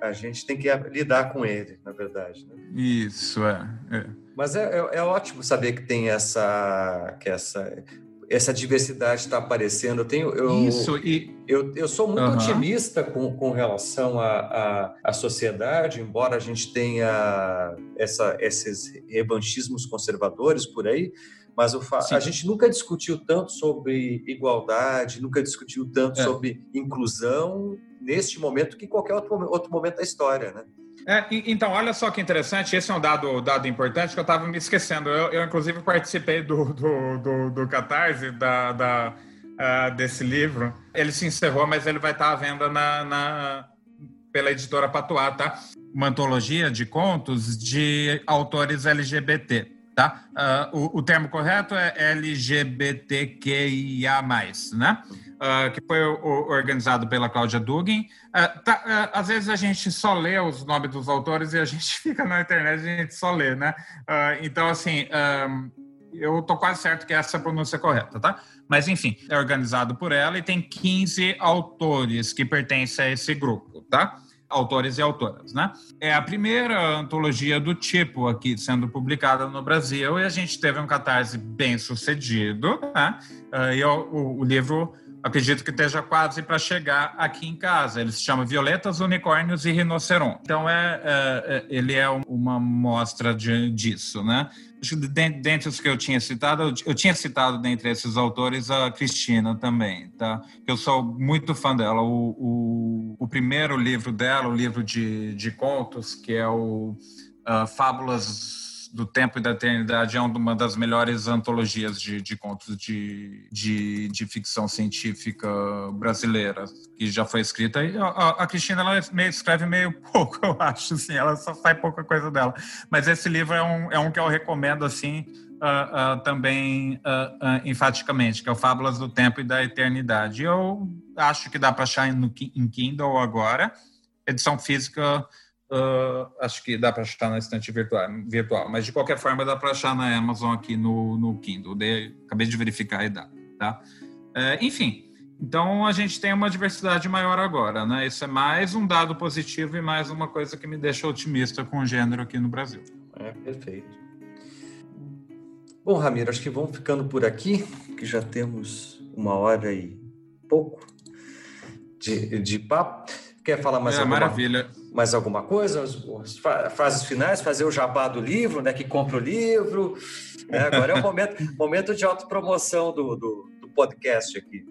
A gente tem que lidar com ele, na verdade. Né? Isso, é. é. Mas é, é, é, ótimo saber que tem essa, que essa essa diversidade está aparecendo. Eu tenho, eu, Isso, e... eu, eu sou muito uhum. otimista com, com relação à, à, sociedade, embora a gente tenha essa, esses revanchismos conservadores por aí, mas a gente nunca discutiu tanto sobre igualdade, nunca discutiu tanto é. sobre inclusão neste momento que qualquer outro, outro momento da história, né? É, então, olha só que interessante, esse é um dado, dado importante que eu estava me esquecendo. Eu, eu, inclusive, participei do, do, do, do Catarse, da, da uh, desse livro. Ele se encerrou, mas ele vai estar à venda na, na, pela editora Patuá, tá? Uma antologia de contos de autores LGBT, tá? Uh, o, o termo correto é LGBTQIA+, né? Uh, que foi o, organizado pela Cláudia Dugin. Uh, tá, uh, às vezes a gente só lê os nomes dos autores e a gente fica na internet e a gente só lê, né? então, assim, um, eu tô quase certo que essa é a pronúncia correta, tá? Mas, enfim, é organizado por ela e tem 15 autores que pertencem a esse grupo, tá? autores e autoras, né? É a primeira antologia do tipo aqui sendo publicada no Brasil e a gente teve um catarse bem sucedido, né? E o, o, livro acredito que esteja quase para chegar aqui em casa. Ele se chama Violetas, Unicórnios e Rinoceronte. Então, é, é, é ele é uma mostra de, disso, né? Dentre os que eu tinha citado, eu tinha citado dentre esses autores a Cristina também, tá? Eu sou muito fã dela. O, o, o primeiro livro dela, o livro de, de contos, que é o uh, Fábulas do Tempo e da Eternidade é uma das melhores antologias de, de contos de, de, de, ficção científica brasileira que já foi escrita. E a, a Cristina ela meio, escreve meio pouco, eu acho, assim, ela só faz pouca coisa dela. Mas esse livro é um, é um que eu recomendo assim. Uh, uh, também uh, enfaticamente, que é o Fábulas do Tempo e da Eternidade. Eu acho que dá para achar no, em Kindle agora. Edição física Uh, acho que dá para achar na estante virtual, virtual, mas de qualquer forma dá para achar na Amazon aqui no, no Kindle. De, acabei de verificar e dá, tá? Uh, enfim, então a gente tem uma diversidade maior agora, né? Isso é mais um dado positivo e mais uma coisa que me deixa otimista com o gênero aqui no Brasil. É, perfeito. Bom, Ramiro, acho que vamos ficando por aqui, que já temos uma hora e pouco de, de papo. Quer falar mais é, alguma maravilha. Mais alguma coisa? As frases finais, fazer o jabá do livro, né? Que compra o livro. Né? Agora é o momento, momento de autopromoção do, do, do podcast aqui.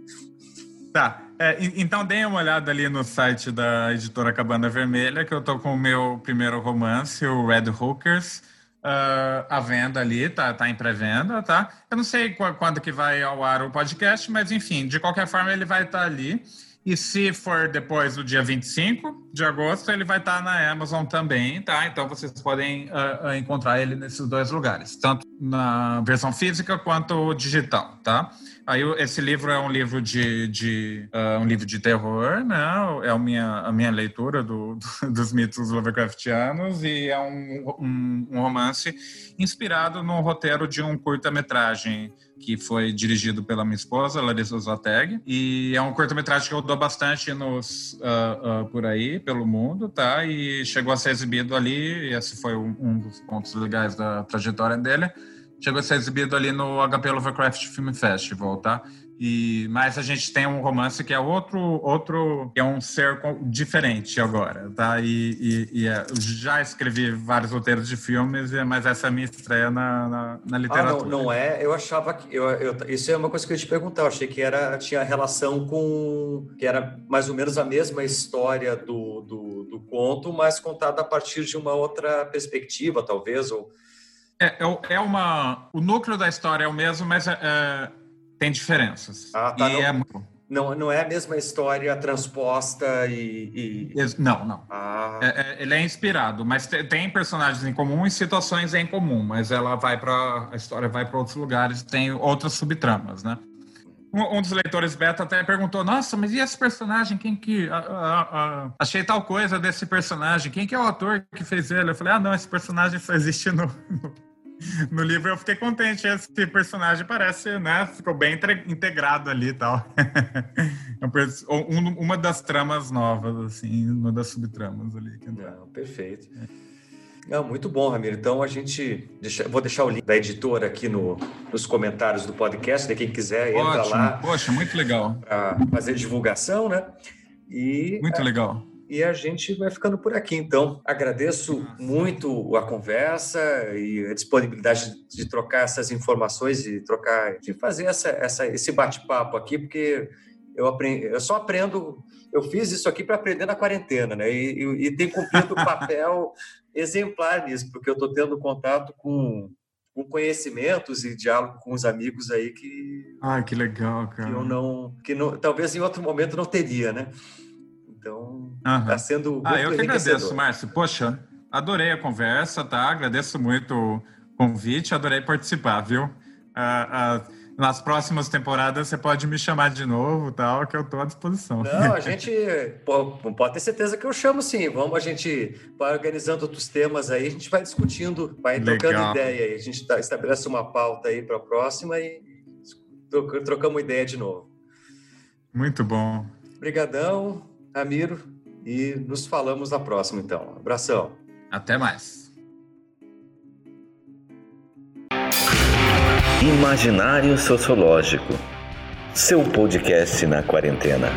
Tá. É, então deem uma olhada ali no site da editora Cabana Vermelha, que eu tô com o meu primeiro romance, o Red Hookers, uh, à venda ali, tá, tá em pré-venda, tá? Eu não sei quando que vai ao ar o podcast, mas enfim, de qualquer forma ele vai estar tá ali. E se for depois do dia 25 de agosto, ele vai estar na Amazon também, tá? Então vocês podem uh, encontrar ele nesses dois lugares, tanto na versão física quanto digital, tá? Aí esse livro é um livro de, de uh, um livro de terror, né? É a minha, a minha leitura do, do, dos mitos Lovecraftianos e é um, um, um romance inspirado no roteiro de um curta-metragem que foi dirigido pela minha esposa, Larissa Zoteg, e é um curta-metragem que eu dou bastante nos, uh, uh, por aí, pelo mundo, tá? E chegou a ser exibido ali, esse foi um, um dos pontos legais da trajetória dele, chegou a ser exibido ali no HP Lovecraft Film Festival, tá? E mas a gente tem um romance que é outro outro que é um ser diferente agora, tá? E, e, e é, já escrevi vários roteiros de filmes, mas essa é a minha estreia na, na, na literatura. Ah, não, não é? Eu achava que eu, eu, isso é uma coisa que eu ia te perguntar. Eu achei que era tinha relação com que era mais ou menos a mesma história do, do, do conto, mas contada a partir de uma outra perspectiva, talvez ou é, é, é uma o núcleo da história é o mesmo, mas é, é tem diferenças. Ah, tá. E não, é não, não é a mesma história transposta e. e... Não, não. Ah. É, é, ele é inspirado, mas tem personagens em comum e situações em comum, mas ela vai para. A história vai para outros lugares, tem outras subtramas, né? Um, um, dos leitores beta até perguntou: Nossa, mas e esse personagem? Quem que. A, a, a, achei tal coisa desse personagem. Quem que é o ator que fez ele? Eu falei: Ah, não, esse personagem só existe no, no no livro eu fiquei contente. Esse parpersonagem parece, né? Ficou bem integrado ali e tal. É uma das tramas novas, assim, uma das subtramas ali. Não, perfeito. Não, muito bom, Ramiro. Então a gente. Deixa, vou deixar o link da editora aqui no, nos comentários do podcast, de quem quiser, entra Ótimo. lá. Poxa, muito legal. Para fazer divulgação, né? E, muito legal. E a gente vai ficando por aqui, então. Agradeço muito a conversa e a disponibilidade de trocar essas informações e trocar, de fazer essa, essa, esse bate-papo aqui, porque eu, aprendi, eu só aprendo. Eu fiz isso aqui para aprender na quarentena, né? E, e, e tem cumprido o papel exemplar nisso, porque eu estou tendo contato com, com conhecimentos e diálogo com os amigos aí que. Ah, que legal, cara. Que eu não. Que não, talvez em outro momento não teria, né? Está sendo Ah, eu que agradeço, Márcio. Poxa, adorei a conversa, tá? Agradeço muito o convite, adorei participar, viu? Uh, uh, nas próximas temporadas você pode me chamar de novo, tal, que eu estou à disposição. Não, a gente pode ter certeza que eu chamo sim. Vamos, a gente vai organizando outros temas aí, a gente vai discutindo, vai Legal. trocando ideia aí. A gente tá, estabelece uma pauta aí para a próxima e trocamos ideia de novo. Muito bom. Obrigadão. Ramiro, e nos falamos na próxima, então. Abração. Até mais. Imaginário Sociológico. Seu podcast na quarentena.